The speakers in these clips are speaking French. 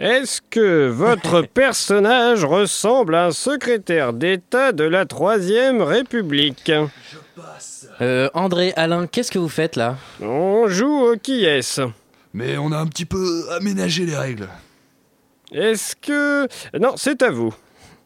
Est-ce que votre personnage ressemble à un secrétaire d'État de la Troisième République? Euh, André, Alain, qu'est-ce que vous faites là? On joue au qui est-ce? Mais on a un petit peu aménagé les règles. Est-ce que... Non, c'est à vous.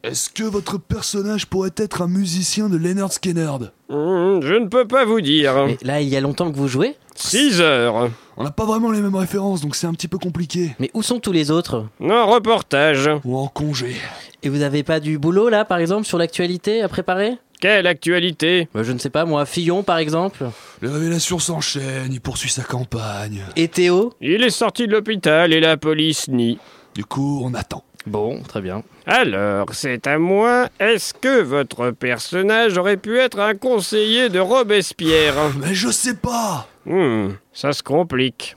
Est-ce que votre personnage pourrait être un musicien de Leonard Skinner? Hmm, je ne peux pas vous dire. Mais Là, il y a longtemps que vous jouez? 6 heures. On n'a pas vraiment les mêmes références, donc c'est un petit peu compliqué. Mais où sont tous les autres Un reportage. Ou en congé. Et vous avez pas du boulot là, par exemple, sur l'actualité à préparer? Quelle actualité? Bah, Je ne sais pas, moi, Fillon par exemple Les révélations s'enchaînent, il poursuit sa campagne. Et Théo? Il est sorti de l'hôpital et la police nie. Du coup, on attend. Bon, très bien. Alors, c'est à moi. Est-ce que votre personnage aurait pu être un conseiller de Robespierre? Mais je sais pas Hmm, ça se complique.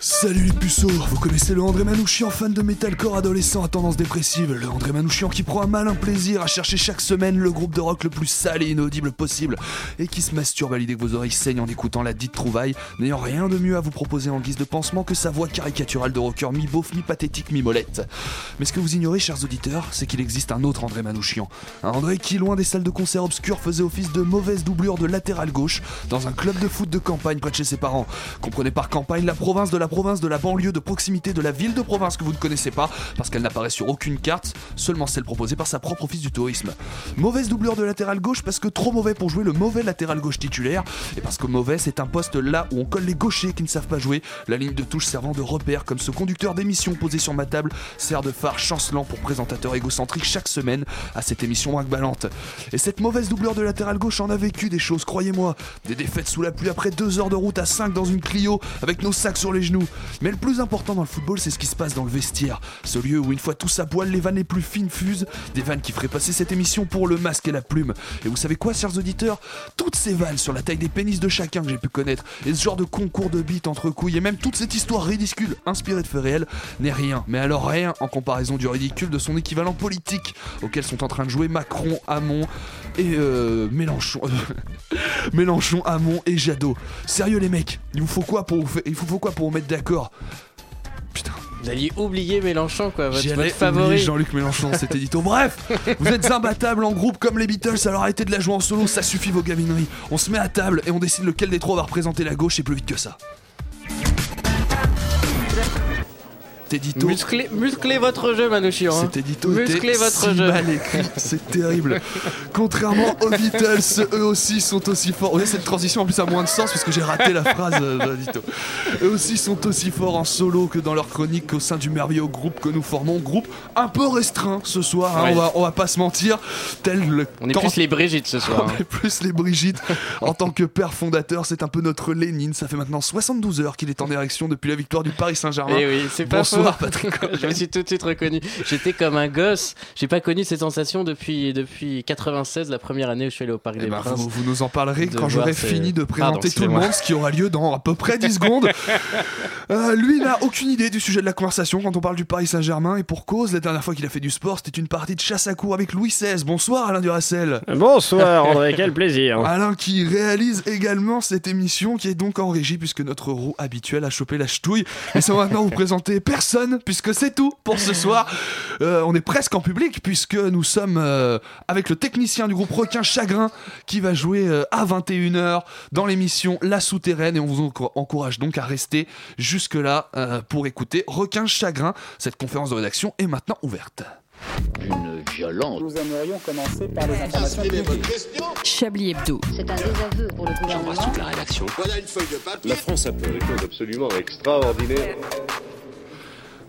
Salut les puceaux, vous connaissez le André Manouchian, fan de metalcore adolescent à tendance dépressive, le André Manouchian qui prend un malin plaisir à chercher chaque semaine le groupe de rock le plus sale et inaudible possible, et qui se masturbe à l'idée que vos oreilles saignent en écoutant la dite trouvaille, n'ayant rien de mieux à vous proposer en guise de pansement que sa voix caricaturale de rocker mi-beauf, mi-pathétique, mi-molette. Mais ce que vous ignorez, chers auditeurs, c'est qu'il existe un autre André Manouchian. Un André qui, loin des salles de concert obscures, faisait office de mauvaise doublure de latéral gauche dans un club de foot de campagne près de chez ses parents. Comprenez par campagne la province de la province de la banlieue de proximité de la ville de province que vous ne connaissez pas parce qu'elle n'apparaît sur aucune carte, seulement celle proposée par sa propre office du tourisme. Mauvaise doublure de latéral gauche parce que trop mauvais pour jouer le mauvais latéral gauche titulaire et parce que mauvais c'est un poste là où on colle les gauchers qui ne savent pas jouer, la ligne de touche servant de repère comme ce conducteur d'émission posé sur ma table sert de phare chancelant pour présentateur égocentrique chaque semaine à cette émission ballante. Et cette mauvaise doubleur de latéral gauche en a vécu des choses, croyez-moi. Des défaites sous la pluie après deux heures de route à 5 dans une Clio avec nos sacs sur les genoux. Mais le plus important dans le football, c'est ce qui se passe dans le vestiaire. Ce lieu où une fois tous à poil, les vannes les plus fines fusent. Des vannes qui feraient passer cette émission pour le masque et la plume. Et vous savez quoi, chers auditeurs? Toutes ces vannes sur la taille des pénis de chacun que j'ai pu connaître, et ce genre de concours de bites entre couilles, et même toute cette histoire ridicule inspirée de faits réels, n'est rien. Mais alors rien en comparaison du ridicule de son équivalent politique auquel sont en train de jouer Macron, Hamon et euh, Mélenchon. Mélenchon, Hamon et Jadot. Sérieux les mecs, il vous faut quoi pour vous, fa- il vous faut quoi pour vous mettre d'accord Putain. Vous alliez oublier Mélenchon, quoi, votre, votre oublier favori. Jean-Luc Mélenchon, cet édito. Bref, vous êtes imbattables en groupe comme les Beatles, alors arrêtez de la jouer en solo, ça suffit vos gavineries. On se met à table et on décide lequel des trois va représenter la gauche et plus vite que ça. Cet édito, Musclez, musclez votre jeu, Manouchian. hein. cet édito Musclez était votre si jeu. mal écrit, c'est terrible. Contrairement aux Beatles, eux aussi sont aussi forts. Oui, cette transition en plus a moins de sens parce que j'ai raté la phrase euh, de l'édito. Eux aussi sont aussi forts en solo que dans leur chronique au sein du merveilleux groupe que nous formons. Groupe un peu restreint ce soir, hein, on, va, on va pas se mentir. Tel le On est plus les Brigitte ce soir. on hein. est plus les Brigitte. En tant que père fondateur, c'est un peu notre Lénine. Ça fait maintenant 72 heures qu'il est en érection depuis la victoire du Paris Saint-Germain. Eh oui, c'est pas Bonsoir. Patrick. Je me suis tout de suite reconnu. J'étais comme un gosse. J'ai pas connu cette sensation depuis, depuis 96, la première année où je suis allé au Parc Eh des Princes. vous, vous nous en parlerez quand j'aurai fini de Pardon, présenter tout le monde, ce qui aura lieu dans à peu près 10 secondes. Euh, lui n'a aucune idée du sujet de la conversation quand on parle du Paris Saint-Germain et pour cause, la dernière fois qu'il a fait du sport, c'était une partie de chasse à cour avec Louis XVI. Bonsoir Alain Duracel. Bonsoir André, quel plaisir. Alain qui réalise également cette émission qui est donc en régie puisque notre roue habituelle a chopé la ch'touille. Et sans maintenant vous présenter personne puisque c'est tout pour ce soir. Euh, on est presque en public puisque nous sommes euh, avec le technicien du groupe Requin Chagrin qui va jouer euh, à 21h dans l'émission La Souterraine et on vous enco- encourage donc à rester jusque là pour écouter Requin Chagrin. Cette conférence de rédaction est maintenant ouverte. Une violence. Nous aimerions commencer par les informations. Chablis Hebdo. C'est un désaveu pour le gouvernement. la rédaction. La France a fait des choses absolument extraordinaires.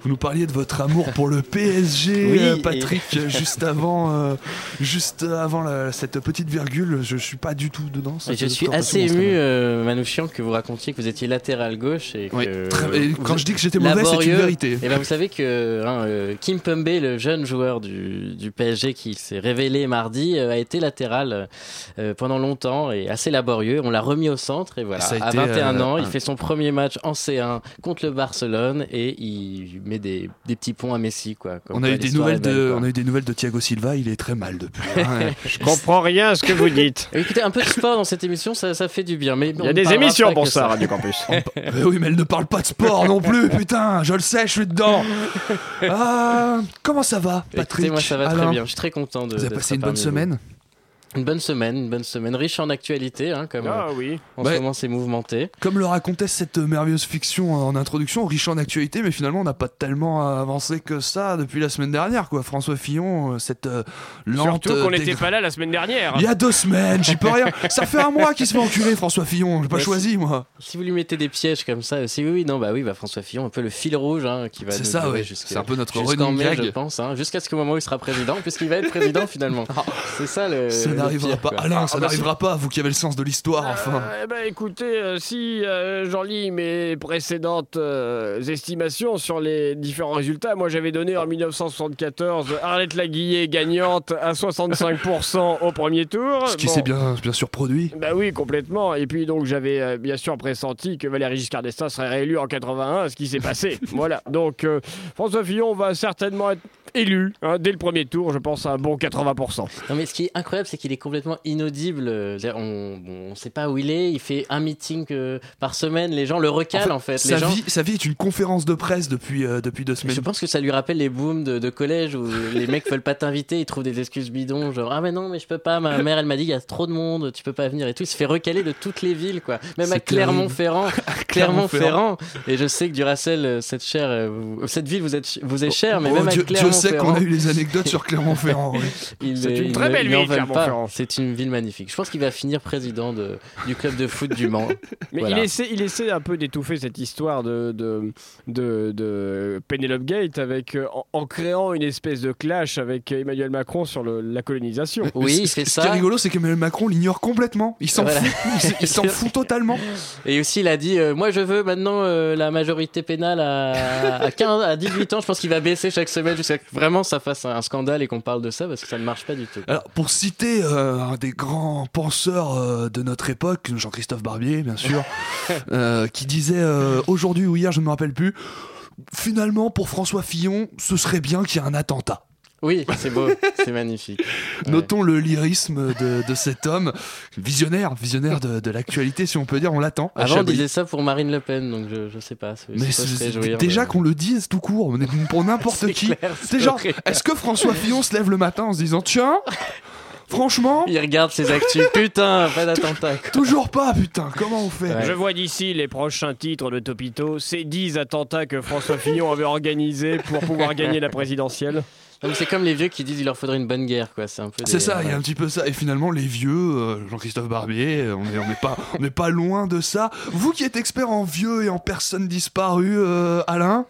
Vous nous parliez de votre amour pour le PSG, Oui, euh, et- Patrick, juste avant, euh, juste avant la- cette petite virgule. Je suis pas du tout dedans. Je suis assez ému, euh, Manouchian, que vous racontiez que vous étiez latéral gauche et que Oui, très- et vous quand je dis que j'étais mauvais, c'est une vérité. Et ben vous savez que hein, euh, Kim Pembe, le jeune joueur du, du PSG qui s'est révélé mardi, euh, a été latéral euh, pendant longtemps et assez laborieux. On l'a remis au centre et voilà. Ça a à été, 21 euh, ans, il fait son premier match en C1 contre le Barcelone et il met des, des petits ponts à Messi quoi. Comme On a quoi, eu des nouvelles belle, de, quoi. on a eu des nouvelles de Thiago Silva. Il est très mal depuis. hein. Je comprends rien à ce que vous dites. Écoutez, un peu de sport dans cette émission, ça, ça fait du bien. Mais Il y a des émissions pour ça, Radio Campus. Mais oui, mais elle ne parle pas de sport non plus, putain, je le sais, je suis dedans. Ah, comment ça va, Patrick Écoutez, moi ça va très bien. Je suis très content de. Vous avez passé une bonne vous. Une bonne semaine, une bonne semaine, riche en actualité, hein, comme Ah euh, oui. en ce moment c'est mouvementé. Comme le racontait cette merveilleuse fiction en introduction, riche en actualité, mais finalement on n'a pas tellement avancé que ça depuis la semaine dernière, quoi. François Fillon, euh, cette euh, lente. Surtout qu'on euh, n'était pas là la semaine dernière. Il y a deux semaines, j'y peux rien. Ça fait un mois qu'il se fait enculer, François Fillon. J'ai pas choisi, moi. Si vous lui mettez des pièges comme ça, si oui, oui, non, bah oui, bah François Fillon, un peu le fil rouge hein, qui va C'est ça, ouais. C'est un peu notre gag. je pense, hein, jusqu'à ce qu'au moment où il sera président, puisqu'il va être président finalement. C'est ça le. N'arrivera pas. quoi. Alain, ça Ah bah, n'arrivera pas, vous qui avez le sens de l'histoire, enfin. Euh, eh ben, écoutez, euh, si euh, j'en lis mes précédentes euh, estimations sur les différents résultats, moi j'avais donné en 1974 Arlette Laguillet gagnante à 65% au premier tour. Ce qui Bon. s'est bien, bien sûr produit. Bah oui, complètement. Et puis donc j'avais euh, bien sûr pressenti que Valéry Giscard d'Estaing serait réélu en 81, ce qui s'est passé. voilà. Donc euh, François Fillon va certainement être élu hein, dès le premier tour, je pense à un bon 80%. Non, mais ce qui est incroyable, c'est qu'il est complètement inaudible. On ne sait pas où il est. Il fait un meeting euh, par semaine. Les gens le recalent en fait. Sa, Les gens- vie, sa vie est une conférence de presse depuis, euh, depuis deux semaines. Je pense que ça lui rappelle les booms de, de collège où les mecs veulent pas t'inviter, ils trouvent des excuses bidons, genre ah mais non mais je peux pas, ma mère elle m'a dit il y a trop de monde, tu peux pas venir et tout. Il se fait recaler de toutes les villes quoi, même à. Clermont-Ferrand, Clermont-Ferrand. Et je sais que Duracell, euh, cette chère, euh, vous- cette ville vous êtes, vous est chère, mais Oh, même Dieu, à Dieu sait qu'on Clermont-Ferrand. a eu les anecdotes sur Clermont-Ferrand. oui. il- C'est une il très belle ville, veulent C'est une ville magnifique. Je pense qu'il va finir président de, du club de foot du Mans. Mais Voilà. il, essaie, il essaie un peu d'étouffer cette histoire de, de, de, de Penelope Gate avec, euh, en, en créant une espèce de clash avec Emmanuel Macron sur le- la colonisation. Oui, Ce- il ce, ça. qui est rigolo, c'est qu'Emmanuel Macron l'ignore complètement. Il s'en Voilà. fout. Il s'en fout totalement. Et aussi, il a dit euh, Moi, je veux maintenant euh, la majorité pénale à, à, 15, à 18 ans. Je pense qu'il va baisser chaque semaine jusqu'à ce que vraiment ça fasse un scandale et qu'on parle de ça parce que ça ne marche pas du tout. Alors, pour citer euh, un des grands penseurs euh, de notre époque, Jean-Christophe Barbier, bien sûr, euh, qui disait aujourd'hui ou hier, je ne me rappelle plus, finalement, pour François Fillon, ce serait bien qu'il y ait un attentat. Oui, c'est beau, c'est magnifique. Ouais. Notons le lyrisme de, de cet homme, visionnaire, visionnaire de, de l'actualité, si on peut dire, on l'attend. Avant, on disait ça pour Marine Le Pen, donc je, je sais pas. Mais déjà mais- qu'on le dise tout court, pour n'importe qui. C'est genre, est-ce que François Fillon se lève le matin en se disant, tiens, franchement, Il regarde ses actus. Putain, pas d'attentat. toujours pas, putain, comment on fait Ouais. Je vois d'ici les prochains titres de Topito, ces 10 attentats que François Fillon avait organisés pour pouvoir gagner la présidentielle. C'est comme les vieux qui disent il leur faudrait une bonne guerre, quoi. C'est un peu. C'est ça, il y a un petit peu ça. Et finalement, les vieux, euh, Jean-Christophe Barbier, on n'est on est pas, on n'est pas loin de ça. Vous qui êtes expert en vieux et en personnes disparues, euh, Alain,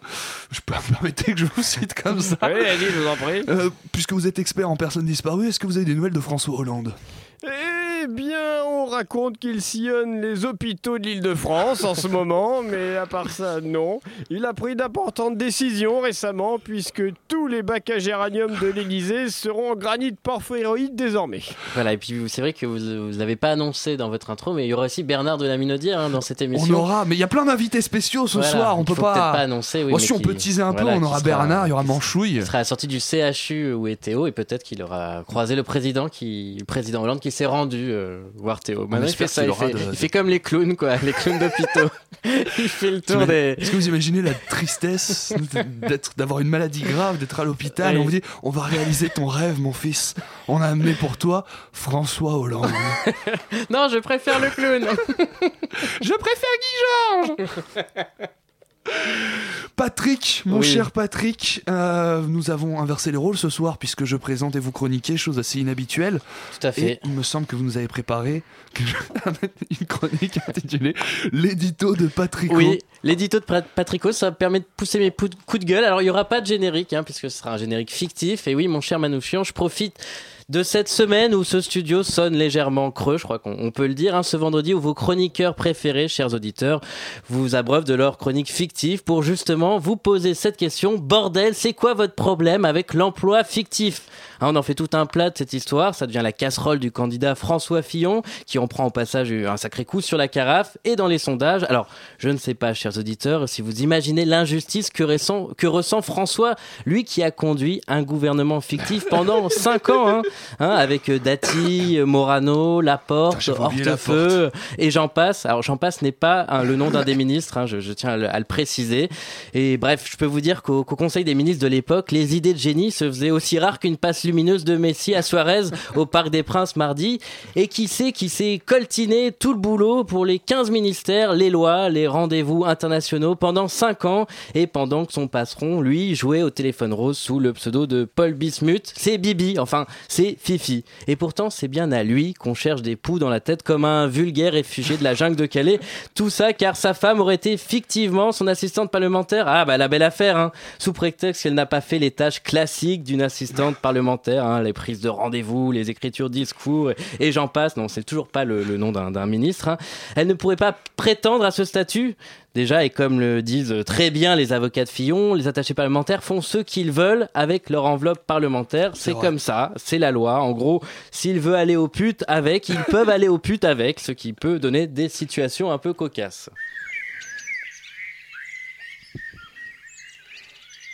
je peux me permettre que je vous cite comme ça. Oui, allez, je vous en prie. Euh, puisque vous êtes expert en personnes disparues, est-ce que vous avez des nouvelles de François Hollande? Eh bien, on raconte qu'il sillonne les hôpitaux de l'île de France en ce moment, mais à part ça, non. Il a pris d'importantes décisions récemment, puisque tous les bacs à géranium de l'Élysée seront en granit porphyroïde désormais. Voilà, et puis c'est vrai que vous ne l'avez pas annoncé dans votre intro, mais il y aura aussi Bernard de la Minaudière hein, dans cette On émission. aura, mais il y a plein d'invités spéciaux ce Voilà, soir, on il peut faut pas. peut-être pas annoncer. Oui, Oh, mais si on peut teaser un peu, on aura sera- Bernard, il y aura Manchouille. Il sera à la sortie du CHU où est Théo et peut-être qu'il aura croisé le président qui, le président Hollande qui s'est rendu euh, voir Théo. Maintenant, il fait ça, il fait, de- il fait comme les clowns quoi, les clowns d'hôpitaux. il fait le tour des. Est-ce que vous imaginez la tristesse d'être, d'avoir une maladie grave, d'être à l'hôpital et on vous dit on va réaliser ton rêve, mon fils. On a amené pour toi François Hollande. Non, je préfère le clown. Je préfère Guy Georges Patrick, mon Oui. cher Patrick, euh, nous avons inversé les rôles ce soir puisque je présente et vous chroniquez, chose assez inhabituelle. Tout à Et fait. il me semble que vous nous avez préparé une chronique intitulée L'édito de Patrick. Oui, l'édito de Pat- Patrico, ça permet de pousser mes coups de gueule. Alors, il n'y aura pas de générique, hein, puisque ce sera un générique fictif. Et oui, mon cher Manouchian, je profite de cette semaine où ce studio sonne légèrement creux, je crois qu'on on peut le dire, hein, ce vendredi où vos chroniqueurs préférés, chers auditeurs, vous abreuvent de leur chronique fictive pour justement vous poser cette question. Bordel, c'est quoi votre problème avec l'emploi fictif? Hein, On en fait tout un plat de cette histoire, ça devient la casserole du candidat François Fillon, qui en prend au passage un sacré coup sur la carafe et dans les sondages. Alors, je ne sais pas, chers auditeurs, si vous imaginez l'injustice que ressent, que ressent François, lui qui a conduit un gouvernement fictif pendant 5 ans, hein, hein, avec euh, Dati, Morano, Laporte, Hortefeux, et j'en passe. Alors, j'en passe n'est pas hein, le nom d'un des ministres, hein, je, je tiens à le, à le préciser. Et bref, je peux vous dire qu'au qu'au Conseil des ministres de l'époque, les idées de génie se faisaient aussi rares qu'une passe lumineuse de Messi à Suarez au Parc des Princes mardi. Et qui sait qui s'est coltiné tout le boulot pour les 15 ministères, les lois, les rendez-vous internationaux pendant 5 ans et pendant que son patron, lui, jouait au téléphone rose sous le pseudo de Paul Bismuth. C'est Bibi, enfin, c'est Fifi. Et pourtant, c'est bien à lui qu'on cherche des poux dans la tête comme un vulgaire réfugié de la jungle de Calais. Tout ça car sa femme aurait été fictivement son assistante parlementaire. Ah bah la belle affaire, hein. Sous prétexte qu'elle n'a pas fait les tâches classiques d'une assistante parlementaire, hein, les prises de rendez-vous, les écritures discours, et, et j'en passe. Non, c'est toujours pas le, le nom d'un ministre. hein. Elle ne pourrait pas prétendre à ce statut. Déjà, et comme le disent très bien les avocats de Fillon, les attachés parlementaires font ce qu'ils veulent avec leur enveloppe parlementaire. C'est comme ça, c'est la loi. En gros, s'il veut aller au pute avec, ils peuvent aller au pute avec, ce qui peut donner des situations un peu cocasses.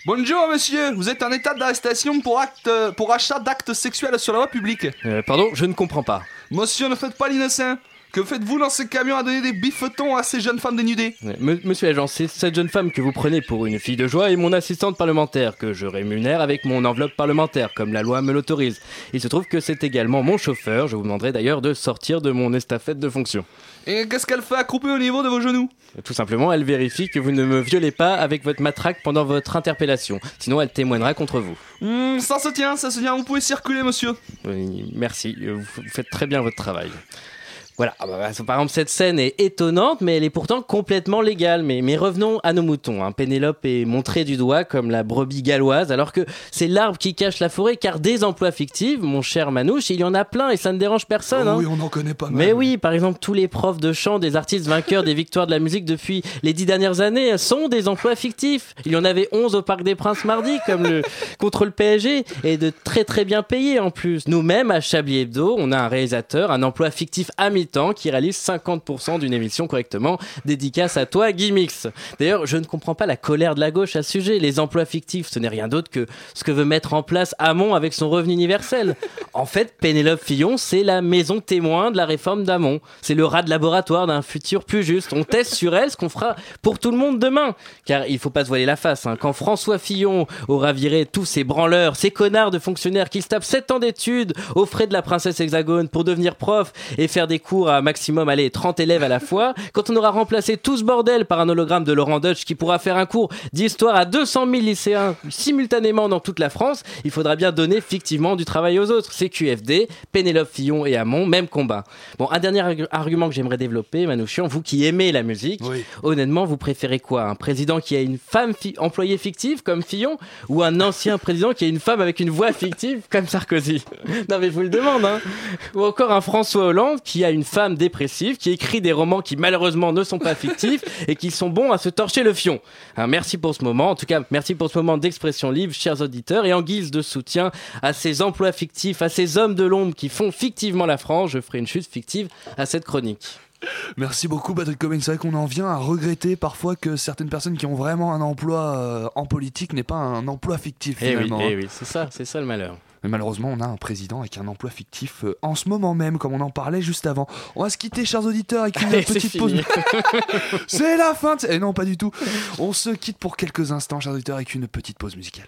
Bonjour monsieur, vous êtes en état d'arrestation pour, acte, pour achat d'actes sexuels sur la voie publique. Euh, pardon, je ne comprends pas. Monsieur, ne faites pas l'innocent. Que faites-vous dans ce camion à donner des bifetons à ces jeunes femmes dénudées? Monsieur l'agent, c'est cette jeune femme que vous prenez pour une fille de joie et mon assistante parlementaire que je rémunère avec mon enveloppe parlementaire, comme la loi me l'autorise. Il se trouve que c'est également mon chauffeur. Je vous demanderai d'ailleurs de sortir de mon estafette de fonction. Et qu'est-ce qu'elle fait accroupie au niveau de vos genoux? Tout simplement, elle vérifie que vous ne me violez pas avec votre matraque pendant votre interpellation. Sinon, elle témoignera contre vous. Hmm, Ça se tient, ça se tient, vous pouvez circuler monsieur. Oui, merci, vous faites très bien votre travail. Voilà, Ah bah, bah, par exemple, cette scène est étonnante, mais elle est pourtant complètement légale. Mais, mais revenons à nos moutons. hein. Pénélope est montrée du doigt comme la brebis galloise, alors que c'est l'arbre qui cache la forêt, car des emplois fictifs, mon cher Manouche, il y en a plein et ça ne dérange personne. hein. Oh oui, on en connaît pas mal. Mais oui, par exemple, tous les profs de chant des artistes vainqueurs des victoires de la musique depuis les dix dernières années sont des emplois fictifs. Il y en avait 11 au Parc des Princes mardi, comme le, contre le PSG, et de très très bien payés en plus. Nous-mêmes, à Chablis Hebdo, on a un réalisateur, un emploi fictif à qui réalise 50% d'une émission correctement. Dédicace à toi, Gimmix. D'ailleurs, je ne comprends pas la colère de la gauche à ce sujet. Les emplois fictifs, ce n'est rien d'autre que ce que veut mettre en place Hamon avec son revenu universel. En fait, Pénélope Fillon, c'est la maison témoin de la réforme d'Hamon. C'est le rat de laboratoire d'un futur plus juste. On teste sur elle ce qu'on fera pour tout le monde demain. Car il faut pas se voiler la face. hein. Quand François Fillon aura viré tous ces branleurs, ces connards de fonctionnaires qui se tapent 7 ans d'études aux frais de la princesse Hexagone pour devenir prof et faire des cours à maximum, allez, 30 élèves à la fois, quand on aura remplacé tout ce bordel par un hologramme de Laurent Deutsch qui pourra faire un cours d'histoire à 200 000 lycéens simultanément dans toute la France, il faudra bien donner fictivement du travail aux autres. QFD, Pénélope Fillon et Hamon, même combat. Bon, un dernier argu- argument que j'aimerais développer, Manouchian, vous qui aimez la musique, Oui. honnêtement, vous préférez quoi? Un président qui a une femme fi- employée fictive comme Fillon ou un ancien président qui a une femme avec une voix fictive comme Sarkozy? Non mais je vous le demande, hein Ou encore un François Hollande qui a une femme dépressive qui écrit des romans qui malheureusement ne sont pas fictifs et qui sont bons à se torcher le fion. Hein, merci pour ce moment, en tout cas merci pour ce moment d'expression libre, chers auditeurs, et en guise de soutien à ces emplois fictifs, à ces hommes de l'ombre qui font fictivement la France, je ferai une chute fictive à cette chronique. Merci beaucoup Patrick Cobain. C'est vrai qu'on en vient à regretter parfois que certaines personnes qui ont vraiment un emploi euh, en politique n'aient pas un emploi fictif Eh oui, finalement. eh oui, c'est ça, c'est ça le malheur. Mais malheureusement, on a un président avec un emploi fictif euh, en ce moment même, comme on en parlait juste avant. On va se quitter, chers auditeurs, avec une Allez, petite pause. C'est la fin de... Eh non, pas du tout. On se quitte pour quelques instants, chers auditeurs, avec une petite pause musicale.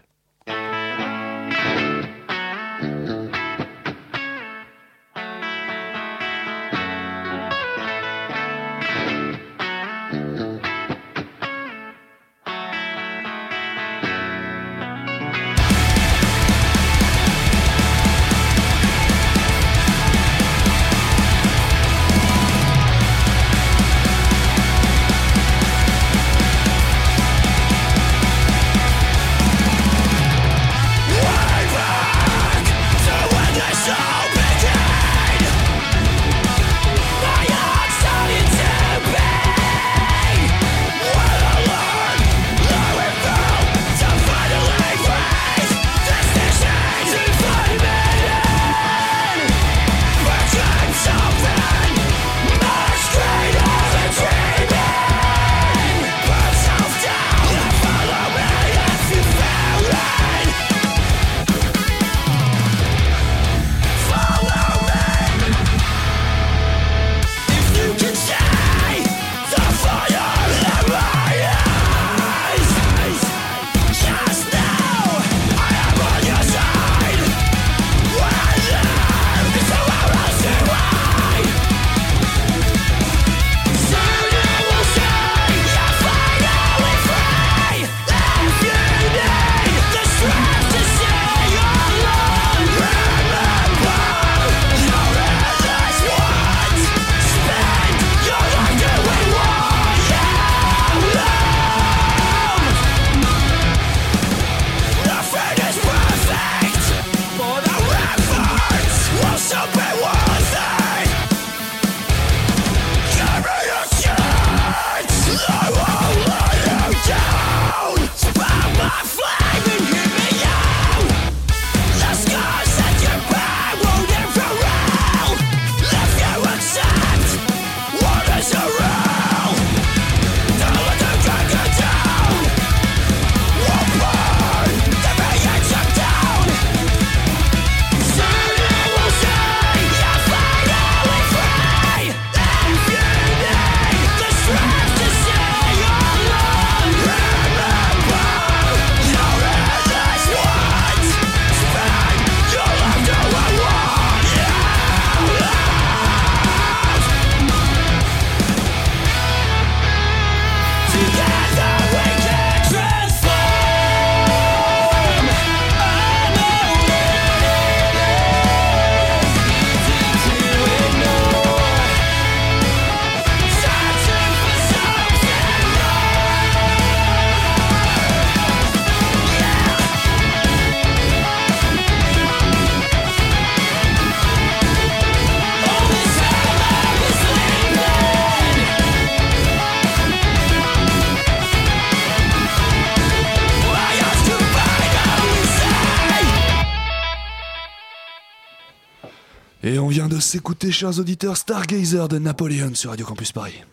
De s'écouter, chers auditeurs, Stargazer de Napoléon sur Radio Campus Paris.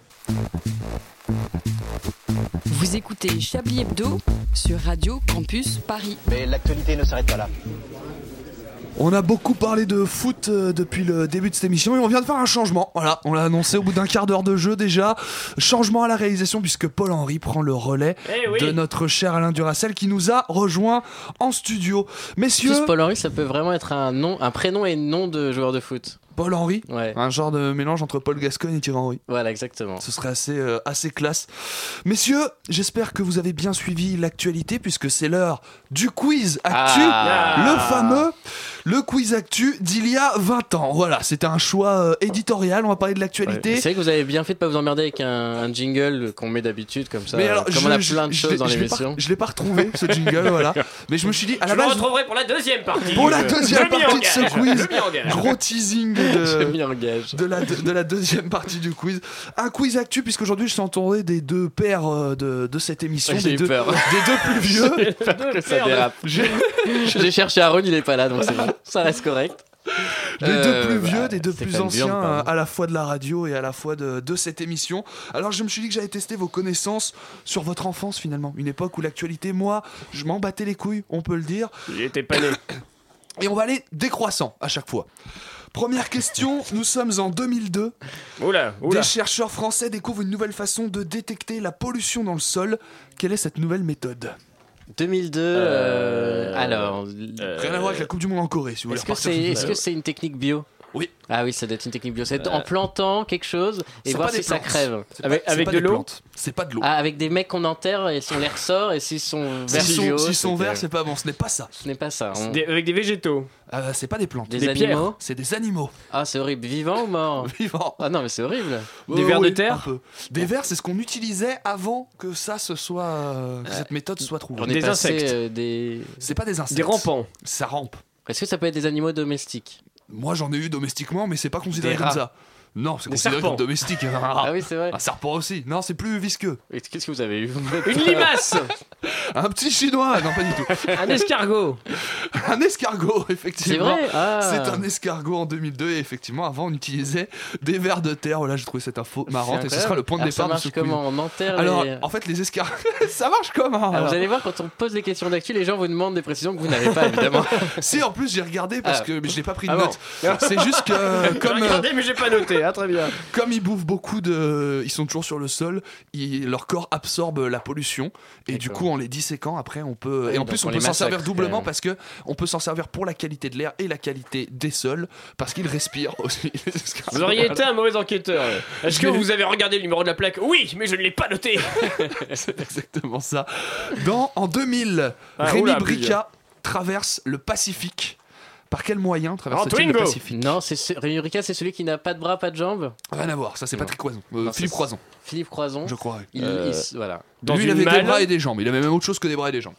Vous écoutez Chablis Hebdo sur Radio Campus Paris. Mais l'actualité ne s'arrête pas là. On a beaucoup parlé de foot euh, depuis le début de cette émission et on vient de faire un changement. Voilà, on l'a annoncé au bout d'un quart d'heure de jeu déjà. Changement à la réalisation puisque Paul Henry prend le relais Eh oui. de notre cher Alain Duracel qui nous a rejoint en studio. Messieurs, Plus Paul Henry, ça peut vraiment être un nom, un prénom et nom de joueur de foot. Paul Henry, Ouais. un genre de mélange entre Paul Gascoigne et Thierry Henry. Voilà, exactement. Ce serait assez, euh, assez classe. Messieurs, j'espère que vous avez bien suivi l'actualité puisque c'est l'heure du quiz actu. Ah. Le fameux, le quiz actu d'il y a 20 ans. Voilà, c'était un choix euh, éditorial. On va parler de l'actualité. C'est vrai que vous avez bien fait de pas vous emmerder avec un, un jingle qu'on met d'habitude comme ça. Mais alors, comme je, on a je- plein de je choses l'ai- dans l'émission. Je l'ai pas retrouvé ce jingle, voilà. Mais je me suis dit, à la Je le base, retrouverai pour la deuxième partie. pour la deuxième partie de ce quiz, gros teasing de, m'y engage. de la, de, de la deuxième partie du quiz. Un quiz actu, puisqu'aujourd'hui je suis entouré des deux pères euh, de, de cette émission, J'ai des eu deux, peur. des deux plus vieux. J'ai cherché Aaron, il est pas là, donc c'est bon. Ça reste correct. Des Euh, deux plus bah, vieux, des deux plus anciens, euh, à la fois de la radio et à la fois de, de cette émission. Alors je me suis dit que j'allais tester vos connaissances sur votre enfance finalement. Une époque où l'actualité, moi, je m'en battais les couilles, on peut le dire. Il était pas né. Et on va aller décroissant à chaque fois. Première question, nous sommes en 2002. Oula, oula. Des chercheurs français découvrent une nouvelle façon de détecter la pollution dans le sol. Quelle est cette nouvelle méthode? 2002. Euh, euh, alors. Euh, Rien à voir avec la Coupe du Monde en Corée, si vous voulez Est-ce c'est que c'est une technique bio? Oui. Ah oui, ça doit être une technique bio. C'est Euh, en plantant quelque chose et C'est voir pas si ça crève. C'est Avec- pas- c'est avec pas de des l'eau plantes. C'est pas de l'eau. Ah, avec des mecs qu'on enterre et si on les ressort et s'ils sont verts S'ils sont, sont verts, c'est pas bon, ce n'est pas ça. Ce n'est pas ça. on- Des- avec des végétaux. Euh, c'est pas des plantes. Des, des animaux C'est des animaux Ah, c'est horrible. Vivants ou morts vivants. Ah non, mais c'est horrible. Des Euh, vers de terre un peu. Des vers, c'est ce qu'on utilisait avant que ça se soit, euh, que cette méthode soit trouvée. On est Des passé, insectes. des. C'est pas des insectes. Des rampants. Ça rampe. Est-ce que ça peut être des animaux domestiques? Moi, j'en ai eu domestiquement, mais c'est pas considéré comme ça. Non, c'est considéré serpents. comme domestique. Un, Ah rat. oui, c'est vrai. Un serpent aussi. Non, c'est plus visqueux. Et Qu'est-ce que vous avez eu Une limace Un petit chinois. Non, pas du tout. Un escargot Un escargot, C'est effectivement. vrai Ah. C'est un escargot en 2002 et effectivement avant on utilisait des vers de terre. Voilà, j'ai trouvé cette info marrante et ce sera le point de Alors, départ Ça de ce marche quiz. comment On enterre Alors les- en fait les escargots, ça marche comment Alors, alors vous allez voir, quand on pose des questions d'actu, les gens vous demandent des précisions que vous n'avez pas, évidemment. Si en plus j'ai regardé parce Ah. que mais je n'ai pas pris de Ah bon. notes. C'est juste que comme euh, regardé, mais j'ai pas noté. Ah, très bien. comme ils bouffent beaucoup de, ils sont toujours sur le sol, ils- leur corps absorbe la pollution et du coup en les disséquant après on peut et en plus on peut s'en servir doublement parce que on peut s'en servir pour la qualité de l'air et la qualité des sols parce qu'ils respirent aussi. Vous auriez été un mauvais enquêteur. Est-ce que vous avez regardé le numéro de la plaque? Oui, mais je ne l'ai pas noté. C'est exactement ça. Dans, en 2000, Ah, Rémi oula, Brica traverse le Pacifique. Par quel moyen En traverse-t-il le Twingo. Pacifique Non, c'est ce- Rémi Ricard, c'est celui qui n'a pas de bras, pas de jambes. Rien à voir, ça c'est. Patrick Croison. Euh, Philippe Croison, Philippe Croison. je crois. Il, Euh, il- voilà. Dans Lui, il avait des bras et des jambes. Il avait même autre chose que des bras et des jambes.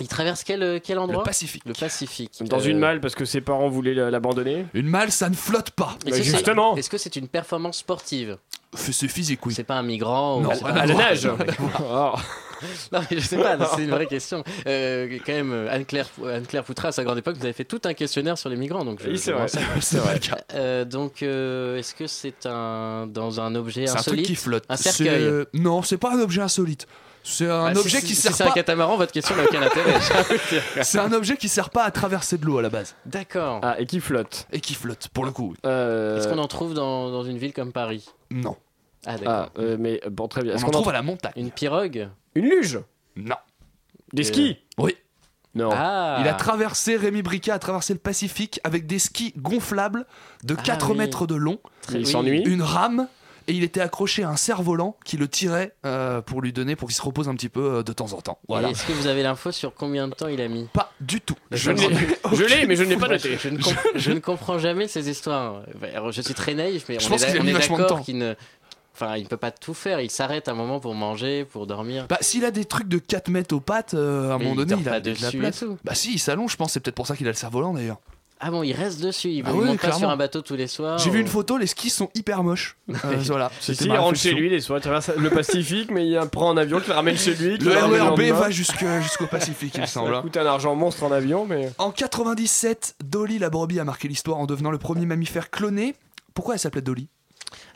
Il traverse quel, euh, quel endroit Le Pacifique. Le Pacifique. Dans Euh, une malle parce que ses parents voulaient l'abandonner. Une malle, ça ne flotte pas. est-ce Bah, que c'est- justement. Est-ce que c'est une performance sportive C'est physique, oui. C'est pas un migrant Non, ou à À la nage. Oh. Non, mais je sais pas, c'est une vraie question. Euh, quand même, euh, Anne-Claire Anne-Claire Poutra, à sa grande époque, vous avez fait tout un questionnaire sur les migrants. Donc je- Oui, c'est vrai. C'est vrai. Euh, donc, euh, est-ce que c'est un dans un objet un truc insolite qui flotte. Un cercueil. Non, c'est pas un objet insolite. C'est un Ah, si- objet si- qui si sert c'est un pas. catamaran, votre question n'a aucun intérêt. C'est un objet qui sert pas à traverser de l'eau à la base D'accord. Ah, et qui flotte. et qui flotte pour le coup. Euh, Est-ce qu'on en trouve dans, dans une ville comme Paris? Non. Ah, d'accord. Ah, euh, mais bon, très bien. On Est-ce en qu'on trouve en à la montagne. Une pirogue? Une luge? Non. Des Euh, skis? Oui. Non. Ah Il a traversé, Rémi Brica a traversé le Pacifique avec des skis gonflables de Ah 4 oui. mètres de long, Très- Il oui. s'ennuie. une rame, et il était accroché à un cerf-volant qui le tirait euh, pour lui donner, pour qu'il se repose un petit peu euh, de temps en temps. Et. Est-ce que vous avez l'info sur combien de temps il a mis? Pas du tout. Je l'ai- je l'ai, mais je ne l'ai pas noté. Je ne, comp- je ne comprends jamais ces histoires. Alors, je suis très naïf, mais Je on pense est, qu'il a on mis est vachement de d'accord temps. qu'il ne. Enfin, il ne peut pas tout faire. Il s'arrête un moment pour manger, pour dormir. Bah, s'il a des trucs de 4 mètres aux pattes, euh, à un Mais moment il donné, dort il a pas de la dessus et place. tout. Bah, si, il s'allonge, je pense. C'est peut-être pour ça qu'il a le cerf-volant d'ailleurs. Ah bon, il reste dessus. Il Ah ne oui, monte pas sur un bateau tous les soirs. J'ai vu une photo, les skis sont hyper moches. Euh, voilà, Si, c'était si, ma il rentre chez lui les soirs, il traverse le Pacifique, mais il prend un avion qui le ramène chez lui. Le RERB lendemain. va jusque- jusqu'au Pacifique, il me Ça semble. va hein. coûter un argent monstre en avion, mais. En 97, Dolly la brebis a marqué l'histoire en devenant le premier mammifère cloné. Pourquoi elle s'appelait Dolly?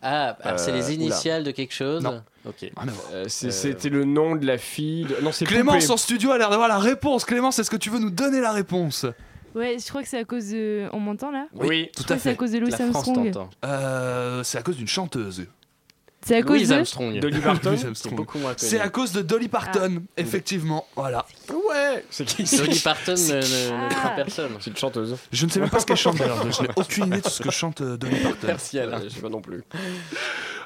Ah, alors c'est Euh, les oula. initiales de quelque chose Non. Ok. Rien à voir. Euh, Euh, C'était le nom de la fille. de- Non, c'est Clémence Poupée. en studio a l'air d'avoir la réponse. Clémence, est-ce que tu veux nous donner la réponse? Ouais, je crois que c'est à cause de. On m'entend là? Oui, tout Je crois à que c'est à fait. cause de Louis La France Armstrong. t'entend. Euh, c'est à cause d'une chanteuse. C'est à cause de. Armstrong. Dolly Parton. C'est Armstrong. beaucoup moins connu. C'est à cause de Dolly Parton, effectivement. Voilà. Ouais, c'est qui Dolly Parton ne, ne, ne Ah. craint personne. C'est une chanteuse. Je ne sais même pas ce qu'elle chante d'ailleurs. Je n'ai aucune idée de ce que chante euh, Dolly Parton. Merci Alain. Euh, Je sais pas non plus.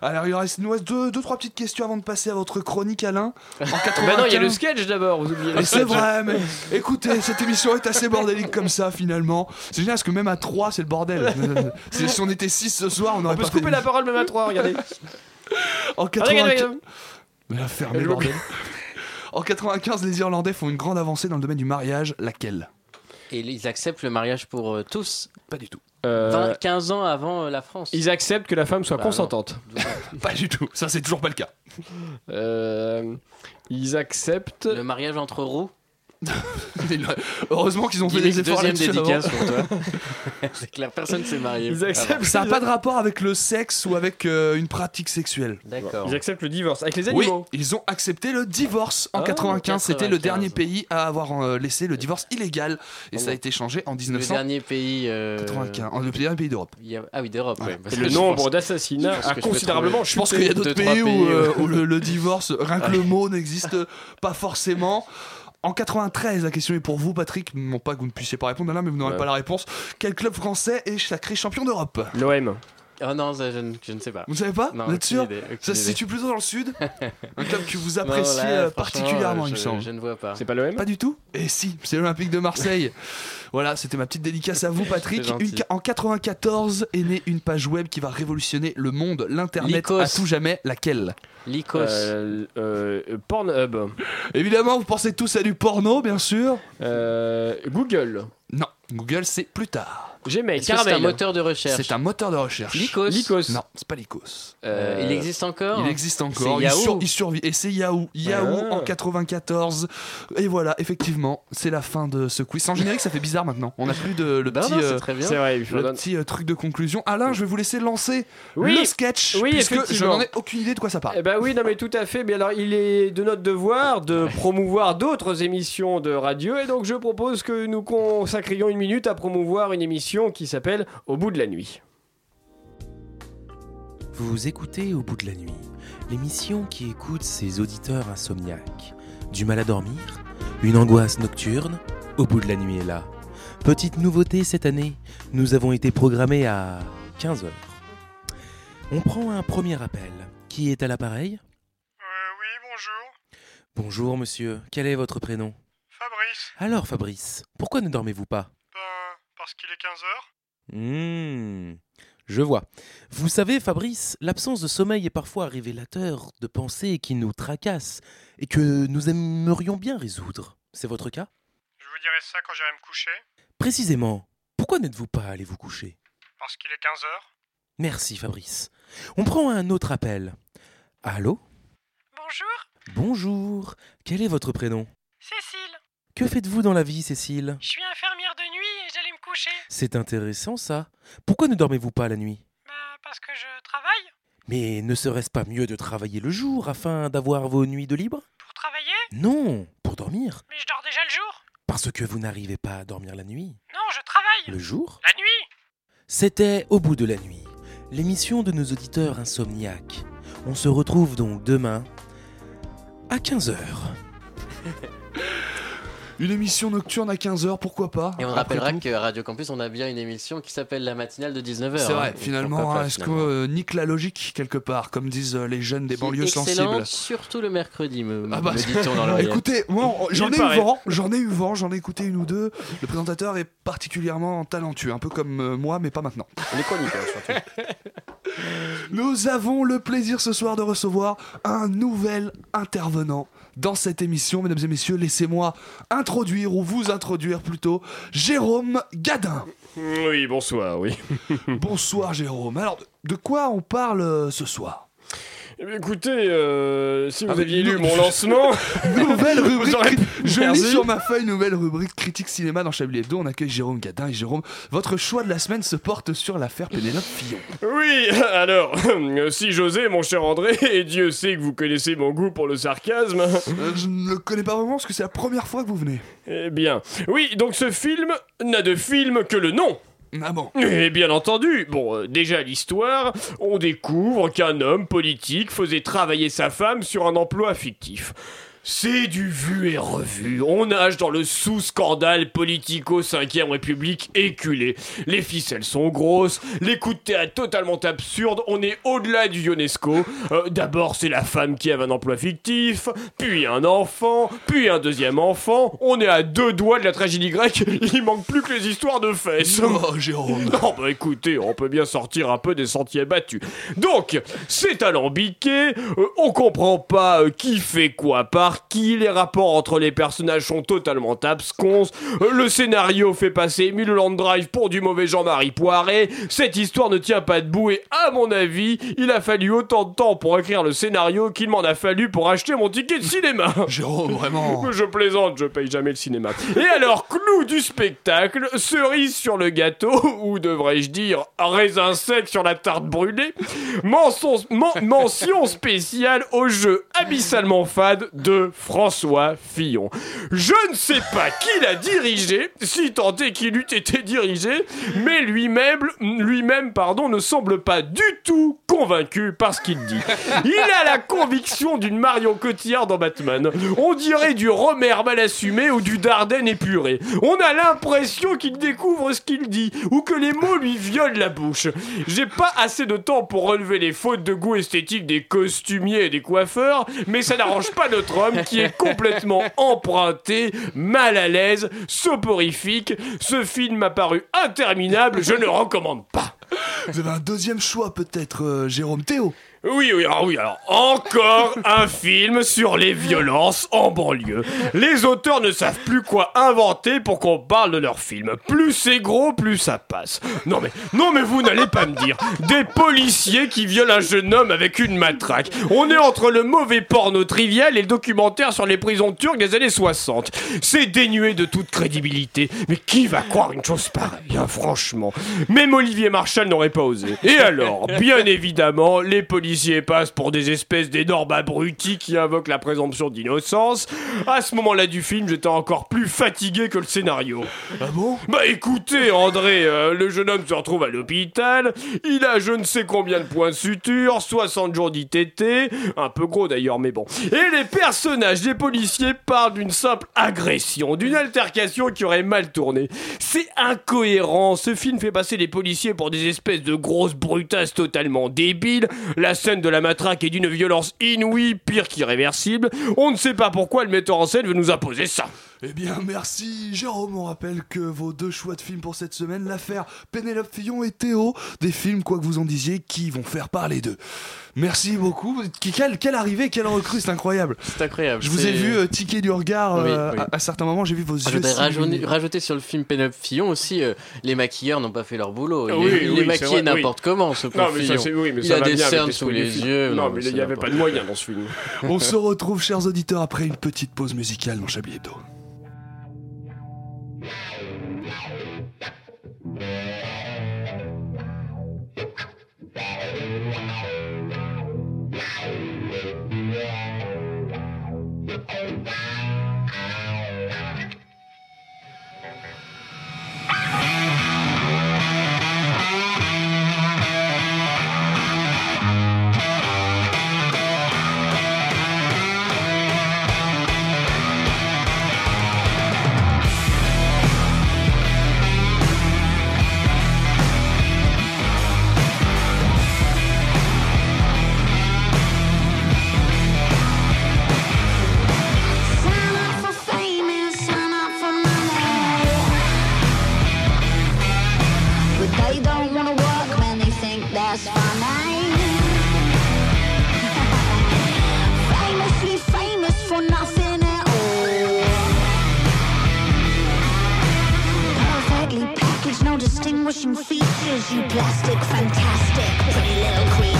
Alors, il reste, il nous reste deux, deux, trois petites questions avant de passer à votre chronique, Alain. En 95. Bah non, il y a le sketch d'abord, vous oubliez le Ah, c'est sketch. vrai, mais écoutez, cette émission est assez bordélique comme ça finalement. C'est génial parce que même à 3, c'est le bordel. si si on était 6 ce soir, on On aurait peut pas se couper la parole même à trois, regardez. En Ah, regarde, 95. regarde. Mais la bordel. En 95, les Irlandais font une grande avancée dans le domaine du mariage. Laquelle? Et ils acceptent le mariage pour euh, tous. Pas du tout. Euh, 20 15 ans avant euh, la France. Ils acceptent que la femme soit Bah non. consentante. Pas du tout. Ça, c'est toujours pas le cas. Euh, ils acceptent. Le mariage entre roues. Heureusement qu'ils ont fait des efforts deuxième dédicace pour toi. C'est clair, personne s'est marié. Ils acceptent. Ça n'a pas de rapport avec le sexe ou avec euh, une pratique sexuelle. D'accord. Ils acceptent le divorce avec les Oui, animaux. ils ont accepté le divorce en Oh, 95. C'était le 95. dernier pays à avoir euh, laissé le divorce illégal. Et ça a été changé en Le 1995. dernier pays. euh, Le dernier pays d'Europe. a- Ah oui, d'Europe. Ouais. ouais, le nombre pense- d'assassinats a considérablement Je pense qu'il y a d'autres pays, où, euh, le, le divorce, rien que le mot n'existe pas forcément. En 93, la question est pour vous, Patrick. Non pas que vous ne puissiez pas répondre là, mais vous n'aurez Ouais. pas la réponse. Quel club français est sacré champion d'Europe? L'OM. Oh non, ça, je, ne- je ne sais pas. Vous ne savez pas Non, Vous êtes sûr idée, aucune Ça se situe plutôt dans le sud. Un club que vous Non, appréciez là, euh, particulièrement, euh, il me je- semble. Je ne vois pas. C'est pas l'OM Pas du tout Et si, c'est l'Olympique de Marseille. voilà, c'était ma petite dédicace à vous, Patrick. Une en 94 est née une page web qui va révolutionner le monde, l'internet à tout jamais. Laquelle Lycos. Euh, euh, Pornhub. Évidemment, vous pensez tous à du porno, bien sûr. Euh, Google. Non, Google, c'est plus tard. Gmail. C'est un moteur de recherche C'est un moteur de recherche. Lycos. Lycos. Non, c'est pas Lycos. Euh, il existe encore Il existe encore. Il, Yahoo. sur- il survit. Et c'est Yahoo. Yahoo Ah. en 94. Et voilà, effectivement, c'est la fin de ce quiz. Sans générique, ça fait bizarre maintenant. On n'a plus de, le Non, petit, non, euh, très bien. Vrai, le petit euh, truc de conclusion. Alain, je vais vous laisser lancer Oui. le sketch. Oui, puisque je n'en ai aucune idée de quoi ça parle. Eh ben oui, non mais tout à fait. Mais alors, il est de notre devoir de promouvoir d'autres émissions de radio, et donc je propose que nous consacrions une minute à promouvoir une émission qui s'appelle Au bout de la nuit. Vous écoutez Au bout de la nuit, l'émission qui écoute ses auditeurs insomniaques. Du mal à dormir Une angoisse nocturne Au bout de la nuit est là. Petite nouveauté cette année, nous avons été programmés à 15h. On prend un premier appel. Qui est à l'appareil? Oui, bonjour. Bonjour monsieur, quel est votre prénom? Fabrice. Alors Fabrice, pourquoi ne dormez-vous pas? Parce qu'il est 15h. Hmm, je vois. Vous savez, Fabrice, l'absence de sommeil est parfois révélateur de pensées qui nous tracassent et que nous aimerions bien résoudre. C'est votre cas? Je vous dirai ça quand j'irai me coucher. Précisément, pourquoi n'êtes-vous pas allé vous coucher? Parce qu'il est 15h. Merci, Fabrice. On prend un autre appel. Allô? Bonjour, Bonjour, quel est votre prénom? Cécile. Que faites-vous dans la vie, Cécile? Je suis infirmière de nuit coucher. C'est intéressant ça. Pourquoi ne dormez-vous pas la nuit? Bah, parce que je travaille. Mais ne serait-ce pas mieux de travailler le jour afin d'avoir vos nuits de libre? Pour travailler? Non, pour dormir. Mais je dors déjà le jour. Parce que vous n'arrivez pas à dormir la nuit. Non, je travaille. Le jour? La nuit C'était Au bout de la nuit, l'émission de nos auditeurs insomniaques. On se retrouve donc demain à 15h. Une émission nocturne à 15h, pourquoi pas Et on rappellera tout. qu'à Radio Campus, on a bien une émission qui s'appelle La matinale de 19h. C'est vrai, finalement, hein, est-ce qu'on euh, nique la logique quelque part, comme disent euh, les jeunes des banlieues sensibles surtout le mercredi, me, Ah bah, me dit-on dans. Écoutez, moi, j'en ai eu vent, j'en ai eu vent, j'en ai écouté une ou deux. Le présentateur est particulièrement talentueux, un peu comme euh, moi, mais pas maintenant. Les chroniqueurs surtout. Nous avons le plaisir ce soir de recevoir un nouvel intervenant dans cette émission, mesdames et messieurs. Laissez-moi introduire, ou vous introduire plutôt, Jérôme Gadin. Oui, bonsoir, oui. Bonsoir Jérôme. Alors, de quoi on parle euh, ce soir? Écoutez, euh, si vous Ah, aviez lu mon lancement, Nouvelle rubrique. Aurez Je lis sur ma feuille nouvelle rubrique critique cinéma dans Chablis Hebdo. On accueille Jérôme Gadin et Jérôme. Votre choix de la semaine se porte sur l'affaire Pénélope Fillon. Oui, alors, euh, si j'osais, mon cher André, et Dieu sait que vous connaissez mon goût pour le sarcasme. Euh, je ne le connais pas vraiment parce que c'est la première fois que vous venez. Eh bien, oui, donc ce film n'a de film que le nom. Ah bon Et bien entendu, bon, euh, déjà l'histoire, on découvre qu'un homme politique faisait travailler sa femme sur un emploi fictif. C'est du vu et revu. On nage dans le sous-scandale politico 5ème République éculé. Les ficelles sont grosses, les coups de théâtre totalement absurdes, on est au-delà du UNESCO. Euh, D'abord, c'est la femme qui avait un emploi fictif, puis un enfant, puis un deuxième enfant. On est à deux doigts de la tragédie grecque, il manque plus que les histoires de fesses. Oh Jérôme Non, bah écoutez, on peut bien sortir un peu des sentiers battus. Donc, c'est alambiqué, euh, on comprend pas euh, qui fait quoi par qui, les rapports entre les personnages sont totalement absconses, euh, le scénario fait passer Mulholland Drive pour du mauvais Jean-Marie Poiret, cette histoire ne tient pas debout et, à mon avis, il a fallu autant de temps pour écrire le scénario qu'il m'en a fallu pour acheter mon ticket de cinéma. Jérôme, vraiment Je plaisante, je paye jamais le cinéma. Et alors, clou du spectacle, cerise sur le gâteau, ou devrais-je dire raisin sec sur la tarte brûlée, mention, men- mention spéciale au jeu abyssalement fade de François Fillon. Je ne sais pas qui l'a dirigé, si tant est qu'il eût été dirigé, mais lui-même, lui-même, pardon, ne semble pas du tout convaincu par ce qu'il dit. Il a la conviction d'une Marion Cotillard dans Batman. On dirait du Romer mal assumé ou du Dardenne épuré. On a l'impression qu'il découvre ce qu'il dit ou que les mots lui violent la bouche. J'ai pas assez de temps pour relever les fautes de goût esthétique des costumiers et des coiffeurs, mais ça n'arrange pas notre homme qui est complètement emprunté, mal à l'aise, soporifique. Ce film m'a paru interminable, je ne le recommande pas. Vous avez un deuxième choix peut-être, euh, Jérôme Théo Oui, oui, alors oui, alors encore un film sur les violences en banlieue. Les auteurs ne savent plus quoi inventer pour qu'on parle de leur film. Plus c'est gros, plus ça passe. Non mais, non mais vous n'allez pas me dire des policiers qui violent un jeune homme avec une matraque. On est entre le mauvais porno trivial et le documentaire sur les prisons turques des années 60. C'est dénué de toute crédibilité. Mais qui va croire une chose pareille, hein, franchement? Même Olivier Marchal n'aurait pas osé. Et alors, bien évidemment, les policiers passent pour des espèces d'énormes abrutis qui invoquent la présomption d'innocence. À ce moment-là du film, j'étais encore plus fatigué que le scénario. Ah bon? Bah écoutez, André, euh, le jeune homme se retrouve à l'hôpital, il a je ne sais combien de points de suture, 60 jours d'ITT, un peu gros d'ailleurs, mais bon. Et les personnages des policiers parlent d'une simple agression, d'une altercation qui aurait mal tourné. C'est incohérent, ce film fait passer les policiers pour des espèces de grosses brutasses totalement débiles, la scène de la matraque est d'une violence inouïe, pire qu'irréversible, on ne sait pas pourquoi le metteur en scène veut nous imposer ça. Eh bien, merci Jérôme. On rappelle que vos deux choix de films pour cette semaine, l'affaire Pénélope Fillon et Théo, des films, quoi que vous en disiez, qui vont faire parler d'eux. Merci beaucoup. Quelle, quelle arrivée, quelle recrue, c'est incroyable. C'est incroyable. Je vous ai vu euh, tiquer du regard euh, oui. À, à certains moments, j'ai vu vos Je yeux. voudrais rajouter, rajouter sur le film Pénélope Fillon aussi, euh, les maquilleurs n'ont pas fait leur boulot. Il, Oui, est, il est maquillé n'importe comment, ce Non, pauvre mais ça, Fillon. oui, mais il ça a des cernes sous les yeux. Non, mais il n'y avait pas de moyens dans ce film. On se retrouve, chers auditeurs, après une petite pause musicale dans Chablis Hebdo. Distinguishing features, you plastic, fantastic, pretty little creatures.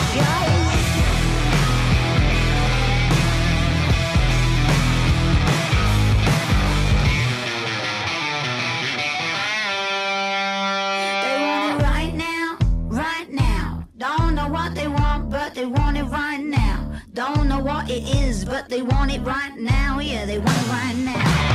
They want it right now, right now. Don't know what they want, but they want it right now. Don't know what it is, but they want it right now. Yeah, they want it right now.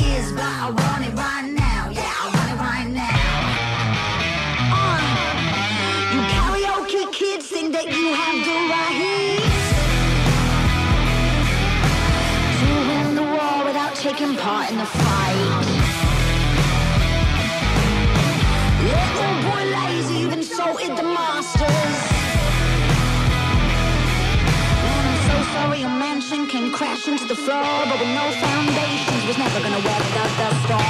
Is, but I want it right now. Yeah, I want it right now. You karaoke kids think that you have the right to the war without taking part in the fight. Came crashing the floor, but with no foundations was never gonna weather the, storm.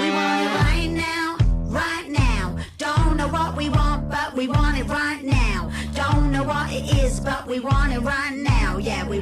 We want it right now, right now. Don't know what we want, but we want it right now. Don't know what it is, but we want it right now. Yeah, we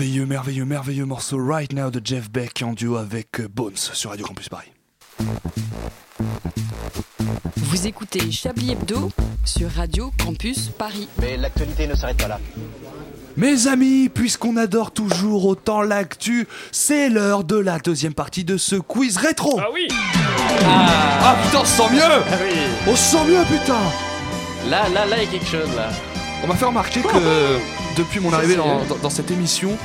Merveilleux, merveilleux, merveilleux morceau Right Now de Jeff Beck en duo avec euh, Bones sur Radio Campus Paris. Vous écoutez Chablis Hebdo sur Radio Campus Paris. Mais l'actualité ne s'arrête pas là. Mes amis, puisqu'on adore toujours autant l'actu, c'est l'heure de la deuxième partie de ce quiz rétro. Ah oui Ah, putain, on se sent mieux Ah oui. On se sent mieux, putain Là, là, là, il y a quelque chose là. On m'a fait remarquer que depuis mon arrivée dans, bien. dans- dans cette émission,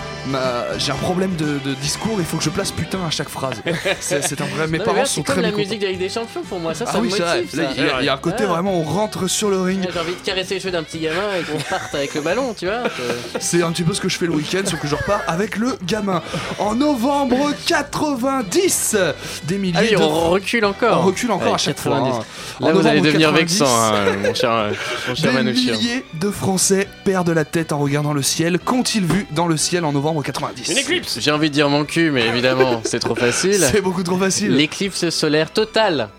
j'ai un problème de, de discours, il faut que je place putain à chaque phrase. C'est un vrai, mes Non, parents là, sont c'est comme très la musique de la Ligue des Champions pour moi, ça, Ah ça oui, me c'est vrai. motive. Il y, a- il y a un côté Ouais. vraiment, on rentre sur le ring. Ouais, J'ai envie de caresser les cheveux d'un petit gamin et qu'on parte avec le ballon, tu vois. C'est un petit peu ce que je fais le week-end, sauf que je repars avec le gamin. En novembre 90, des milliers Ah oui, de... on recule encore. On recule encore Ouais, à chaque 90. fois. hein. Là, En vous allez devenir 90, vexant, hein, mon cher, mon cher Des Manouchian. milliers de Français perdent la tête en regardant le ciel. Qu'ont-ils vu dans le ciel en novembre 90 Une éclipse J'ai envie de dire mon cul, mais évidemment, c'est trop facile. C'est beaucoup trop facile. L'éclipse solaire totale.